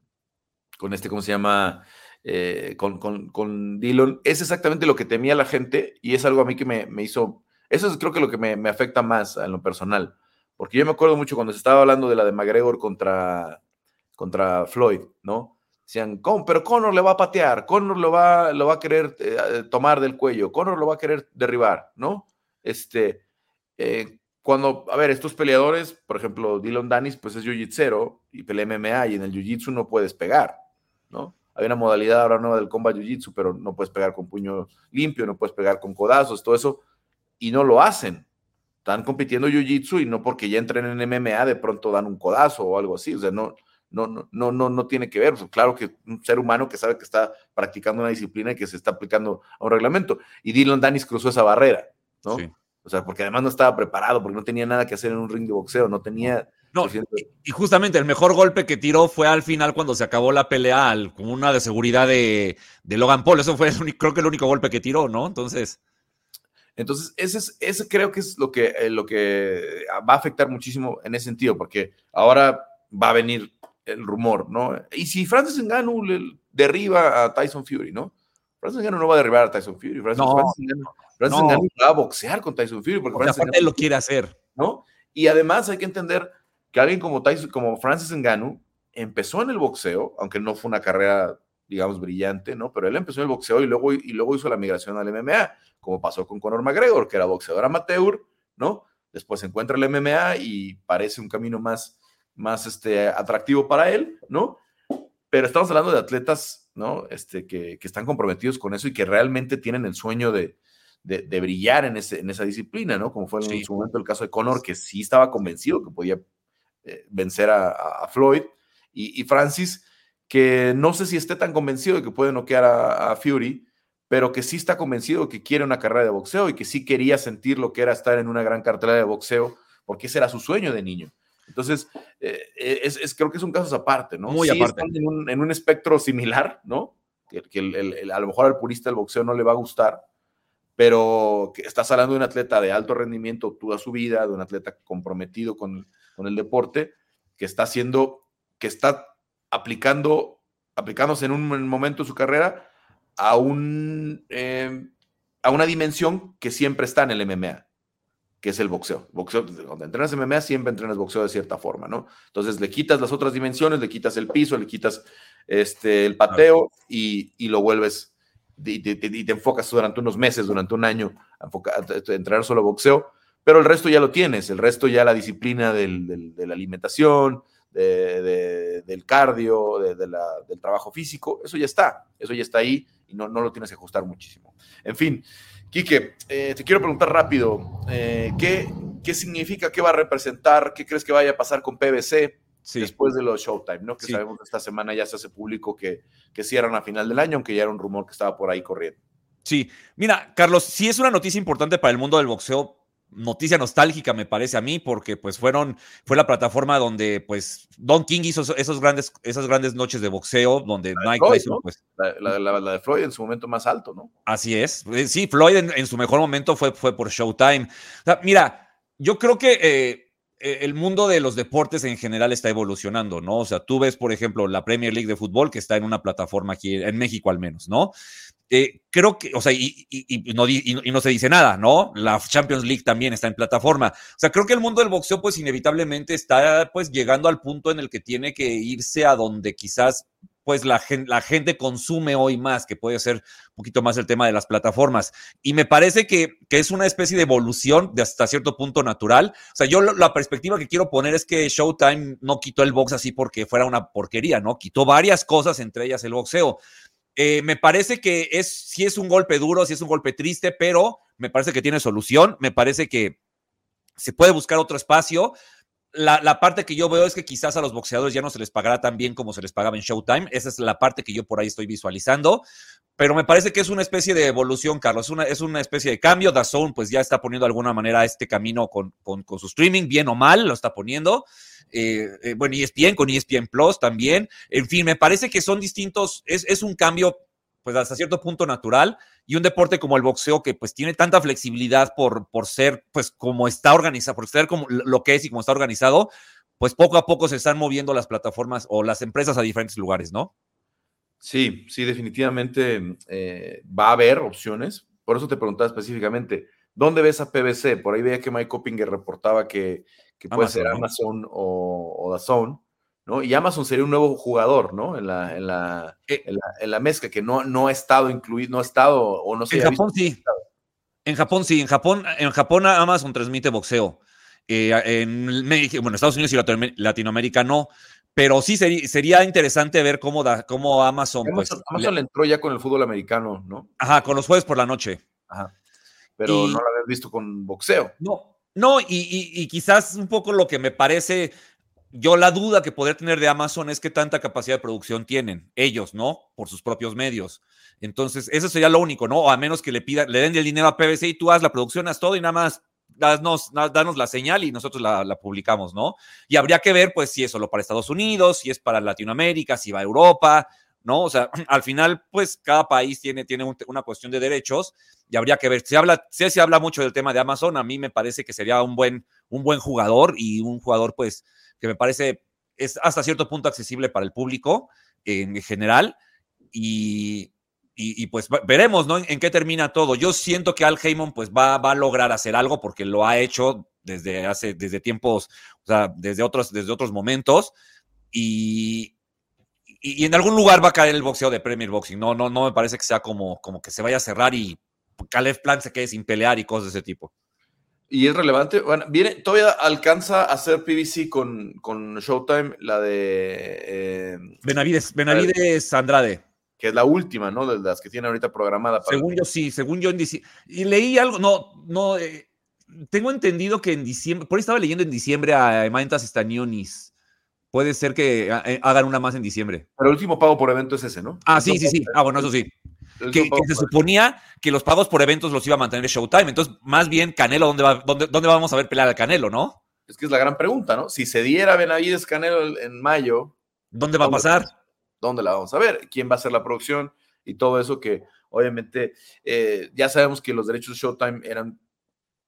con este, ¿cómo se llama? Eh, con, con, con, Dillon, es exactamente lo que temía la gente y es algo a mí que me, me hizo, eso es creo que lo que me, me afecta más en lo personal porque yo me acuerdo mucho cuando se estaba hablando de la de McGregor contra, contra Floyd, ¿no? Decían, pero Conor le va a patear, Conor lo va, lo va a querer eh, tomar del cuello, Conor lo va a querer derribar, ¿no? Este, eh, cuando, a ver, estos peleadores, por ejemplo, Dylan Danis, pues es jiu-jitsu y pelea MMA y en el jiu-jitsu no puedes pegar, ¿no? Hay una modalidad ahora nueva del combat jiu-jitsu, pero no puedes pegar con puño limpio, no puedes pegar con codazos, todo eso, y no lo hacen, están compitiendo jiu-jitsu y no porque ya entren en MMA de pronto dan un codazo o algo así, o sea, no, no, no, no, no, no tiene que ver. Pues, claro que un ser humano que sabe que está practicando una disciplina y que se está aplicando a un reglamento. Y Dylan Danis cruzó esa barrera, ¿no? O sea, porque además no estaba preparado, porque no tenía nada que hacer en un ring de boxeo, no tenía. No, y, justamente el mejor golpe que tiró fue al final cuando se acabó la pelea, como una de seguridad de, de Logan Paul. Eso fue, el creo que el único golpe que tiró, ¿no? Entonces. Entonces, ese, es, ese creo que es lo que, eh, lo que va a afectar muchísimo en ese sentido, porque ahora va a venir el rumor, ¿no? Y si Francis Ngannou le derriba a Tyson Fury, ¿no? Francis Ngannou no va a derribar a Tyson Fury. Francis, no, Ngannou, va a boxear con Tyson Fury. Porque, Francis él lo quiere hacer. ¿No? Y además hay que entender que alguien como, Tyson, como Francis Ngannou empezó en el boxeo, aunque no fue una carrera, digamos, brillante, ¿no? Pero él empezó en el boxeo y luego, y luego hizo la migración al MMA como pasó con Conor McGregor, que era boxeador amateur, ¿no? Después encuentra el MMA y parece un camino más, más este, atractivo para él, ¿no? Pero estamos hablando de atletas ¿no? Este, que, están comprometidos con eso y que realmente tienen el sueño de, brillar en, ese, en, esa disciplina, ¿no? Como fue en su momento el caso de Conor, que sí estaba convencido que podía eh, vencer a, Floyd, y, Francis, que no sé si esté tan convencido de que puede noquear a, Fury, pero que sí está convencido de que quiere una carrera de boxeo y que sí quería sentir lo que era estar en una gran cartelera de boxeo, porque ese era su sueño de niño. Entonces, eh, es, creo que es un caso aparte, ¿no? Muy aparte. en un, espectro similar, ¿no? Que, a lo mejor al purista del boxeo no le va a gustar, pero que estás hablando de un atleta de alto rendimiento toda su vida, de un atleta comprometido con, el deporte, que está haciendo, que está aplicando, aplicándose en un momento de su carrera a, un, eh, a una dimensión que siempre está en el MMA que es el boxeo. boxeo. Cuando entrenas MMA siempre entrenas boxeo de cierta forma, ¿no? Entonces le quitas las otras dimensiones, le quitas el piso, le quitas este, el pateo y, y lo vuelves y te, enfocas durante unos meses, durante un año a, entrenar solo boxeo, pero el resto ya lo tienes, el resto ya la disciplina del, de la alimentación, del cardio, del trabajo físico, eso ya está, eso ya está ahí y no, no lo tienes que ajustar muchísimo. En fin, Quique, eh, te quiero preguntar rápido, eh, ¿qué, ¿qué significa, qué va a representar, qué crees que vaya a pasar con PBC después de los Showtime? ¿no? Que sabemos que esta semana ya se hace público que, que cierran a final del año, aunque ya era un rumor que estaba por ahí corriendo. Sí, mira, Carlos, sí es una noticia importante para el mundo del boxeo noticia nostálgica, me parece a mí, porque pues fueron, fue la plataforma donde pues Don King hizo esos grandes, esas grandes noches de boxeo, donde Mike Tyson, pues. La, de Floyd en su momento más alto, ¿no? Así es. Eh, sí, Floyd en, su mejor momento fue, fue por Showtime. mira, yo creo que eh, eh, el mundo de los deportes en general está evolucionando, ¿no? O sea, tú ves, por ejemplo, la Premier League de fútbol que está en una plataforma aquí, en México al menos, ¿no? Eh, creo que, o sea, y, no, y, no, se dice nada, ¿no? La Champions League también está en plataforma. O sea, creo que el mundo del boxeo, pues inevitablemente está, pues, llegando al punto en el que tiene que irse a donde quizás pues la, la, gente consume hoy más, que puede ser un poquito más el tema de las plataformas. Y me parece que, que es una especie de evolución de hasta cierto punto natural. O sea, yo la perspectiva que quiero poner es que Showtime no quitó el box así porque fuera una porquería, ¿no? Quitó varias cosas, entre ellas el boxeo. Eh, me parece que es, sí es un golpe duro, sí es un golpe triste, pero me parece que tiene solución. Me parece que se puede buscar otro espacio la, parte que yo veo es que quizás a los boxeadores ya no se les pagará tan bien como se les pagaba en Showtime. Esa es la parte que yo por ahí estoy visualizando. Pero me parece que es una especie de evolución, Carlos. Una, es una especie de cambio. Dazón, pues ya está poniendo de alguna manera este camino con, su streaming, bien o mal, lo está poniendo. Eh, eh, bueno, ESPN con ESPN Plus también. En fin, me parece que son distintos. Es, es un cambio pues hasta cierto punto natural y un deporte como el boxeo que pues tiene tanta flexibilidad por, por ser pues como está organizado, por ser como lo que es y como está organizado, pues poco a poco se están moviendo las plataformas o las empresas a diferentes lugares, ¿no? Sí, sí, definitivamente eh, va a haber opciones. Por eso te preguntaba específicamente, ¿dónde ves a PBC? Por ahí veía que Mike Coppinger reportaba que, puede ser Amazon o, o Dazón. ¿No? Y Amazon sería un nuevo jugador, ¿no? En la, en la, eh, en la, mezcla, que no, no ha estado incluido, no ha estado o no se En Japón sí. En Japón sí. En Japón, en Japón Amazon transmite boxeo. Eh, en bueno, Estados Unidos y Latinoamérica no. Pero sí sería, sería interesante ver cómo, da, cómo Amazon. Amazon, pues, Amazon le, entró ya con el fútbol americano, ¿no? Ajá, con los jueves por la noche. Ajá. Pero no lo habías visto con boxeo. No, no, y, y, quizás un poco lo que me parece yo la duda que podría tener de Amazon es qué tanta capacidad de producción tienen ellos, ¿no? Por sus propios medios. Entonces, eso sería lo único, ¿no? A menos que le pidan, le den el dinero a PBC y tú haz la producción, haz todo y nada más danos, danos la señal y nosotros la, publicamos, ¿no? Y habría que ver, pues, si es solo para Estados Unidos, si es para Latinoamérica, si va a Europa, ¿no? O sea, (clears throat) al final, pues, cada país tiene, tiene una cuestión de derechos y habría que ver. Se habla, si se habla mucho del tema de Amazon, a mí me parece que sería un buen, un buen jugador y un jugador, pues, que me parece es hasta cierto punto accesible para el público en general. Y, y, pues veremos, ¿no? En, qué termina todo. Yo siento que Al Heyman pues va, va, a lograr hacer algo porque lo ha hecho desde hace, desde tiempos, o sea, desde otros, desde otros momentos. Y, y, en algún lugar va a caer el boxeo de Premier Boxing. No, no, no me parece que sea como, como que se vaya a cerrar y Caleb Plan se quede sin pelear y cosas de ese tipo y es relevante. Bueno, viene, todavía alcanza a hacer PBC con, con Showtime, la de. Eh, Benavides, Benavides Andrade. que es la última, ¿no? De las que tiene ahorita programada. según yo sí, según yo en diciembre. Y leí algo, no, no, eh, tengo entendido que en diciembre, por ahí estaba leyendo en diciembre a Emantas Stanionis. Puede ser que eh, hagan una más en diciembre. Pero el último pago por evento es ese, ¿no? Ah, sí, sí, sí. Ah, bueno, eso sí. Que, se suponía que los pagos por eventos los iba a mantener Showtime. Entonces, más bien, Canelo, ¿dónde, va, dónde, dónde vamos a ver pelear al Canelo, no? Es que es la gran pregunta, ¿no? Si se diera Benavides Canelo en mayo. ¿Dónde va a pasar? ¿Dónde la vamos a ver? ¿Quién va a hacer la producción? Y todo eso que, obviamente, eh, ya sabemos que los derechos de Showtime eran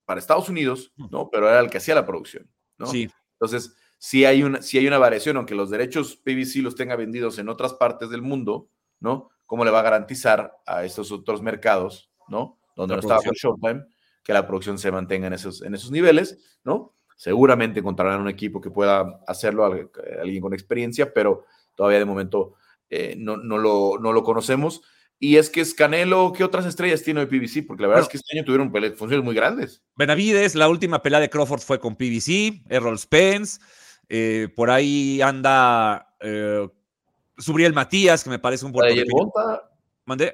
para Estados Unidos, ¿no? Pero era el que hacía la producción, ¿no? Sí. Entonces, si hay una, si hay una variación, aunque los derechos PBC los tenga vendidos en otras partes del mundo, ¿no? ¿Cómo le va a garantizar a estos otros mercados, ¿no? Donde no estaba con Showtime, que la producción se mantenga en esos, en esos niveles, ¿no? Seguramente encontrarán un equipo que pueda hacerlo, alguien con experiencia, pero todavía de momento eh, no, no, lo, no lo conocemos. Y es que es Canelo, ¿qué otras estrellas tiene el PBC? Porque la verdad es que este año tuvieron funciones muy grandes. Benavides, la última pelea de Crawford fue con PBC, Errol Spence, eh, por ahí anda eh, Subriel Matías, que me parece un buen Yerbonta.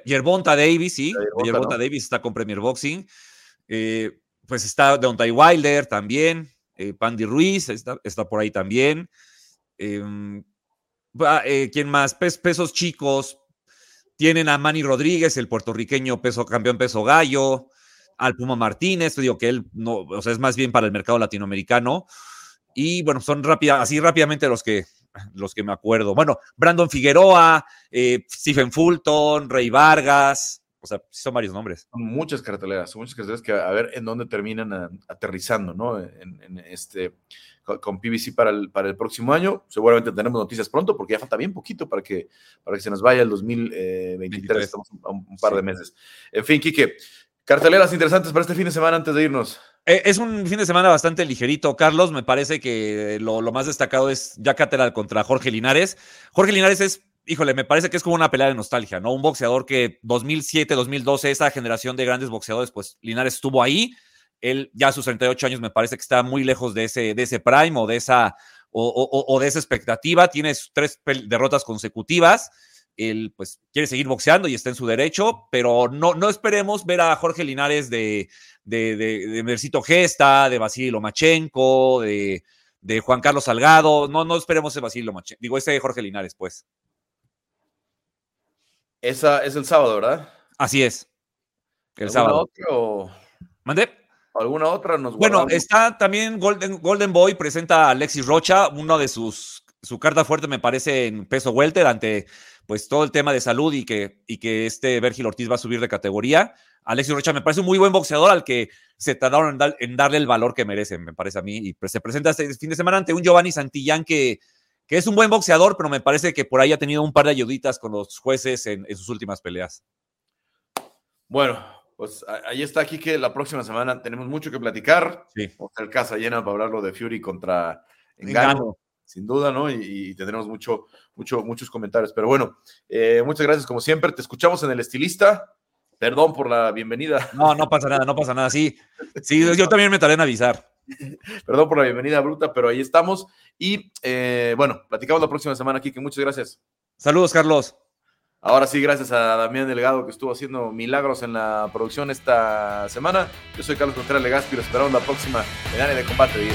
Yerbonta Davis, sí. Yerbonta, Davis está con Premier Boxing. Eh, pues está Deontay Wilder también. Pandy Ruiz está, está, por ahí también. Em, ¿Quién más? pesos chicos. Tienen a Manny Rodríguez, el puertorriqueño peso, campeón peso gallo. Al Puma Martínez, digo que él no, o sea, es más bien para el mercado latinoamericano. Y bueno, son rápida, así rápidamente los que, los que me acuerdo. Bueno, Brandon Figueroa, eh, Stephen Fulton, Rey Vargas, o sea, son varios nombres. Son muchas carteleras, son muchas carteleras que a ver en dónde terminan aterrizando, ¿no? En, este, con PBC para el, para el próximo año. Seguramente tenemos noticias pronto porque ya falta bien poquito para que, para que se nos vaya el 2023, estamos un, un par de meses. En fin, Quique, carteleras interesantes para este fin de semana antes de irnos. Eh, es un fin de semana bastante ligerito, Carlos. Me parece que lo, más destacado es Jack Catterall contra Jorge Linares. Jorge Linares es, híjole, me parece que es como una pelea de nostalgia, ¿no? Un boxeador que 2007, 2012, esa generación de grandes boxeadores, pues Linares estuvo ahí. Él ya a sus 38 años me parece que está muy lejos de ese, de ese prime o de esa, o de esa expectativa. Tiene tres derrotas consecutivas él pues quiere seguir boxeando y está en su derecho, pero no, no esperemos ver a Jorge Linares de, de, de, Mercito Gesta, de Basilio Lomachenko, de, de Juan Carlos Salgado. No, no esperemos ese Basilio Lomachenko. Digo, ese Jorge Linares, pues. Esa es el sábado, ¿verdad? Así es. El sábado. Otro? ¿Mande? ¿Alguna otra? Nos bueno, está también Golden, Golden Boy, presenta a Alexis Rocha, uno de sus, su carta fuerte me parece en peso welter ante pues todo el tema de salud y que, y que este Vergil Ortiz va a subir de categoría. Alexis Rocha me parece un muy buen boxeador al que se tardaron en, darle el valor que merece, me parece a mí. Y pues se presenta este fin de semana ante un Giovanni Santillán que, que es un buen boxeador, pero me parece que por ahí ha tenido un par de ayuditas con los jueces en, sus últimas peleas. Bueno, pues ahí está aquí que la próxima semana tenemos mucho que platicar. Sí. Vamos a casa llena para hablarlo de Fury contra Engano sin duda, ¿no? Y, tendremos mucho, mucho, muchos comentarios. Pero bueno, eh, muchas gracias como siempre. Te escuchamos en el estilista. Perdón por la bienvenida. No, no pasa nada, no pasa nada. Sí, sí yo también me tardé en avisar. Perdón por la bienvenida bruta, pero ahí estamos. Y eh, bueno, platicamos la próxima semana aquí, que muchas gracias. Saludos, Carlos. Ahora sí, gracias a Damián Delgado que estuvo haciendo milagros en la producción esta semana. Yo soy Carlos Contreras Legaspi y lo esperamos la próxima en área de combate de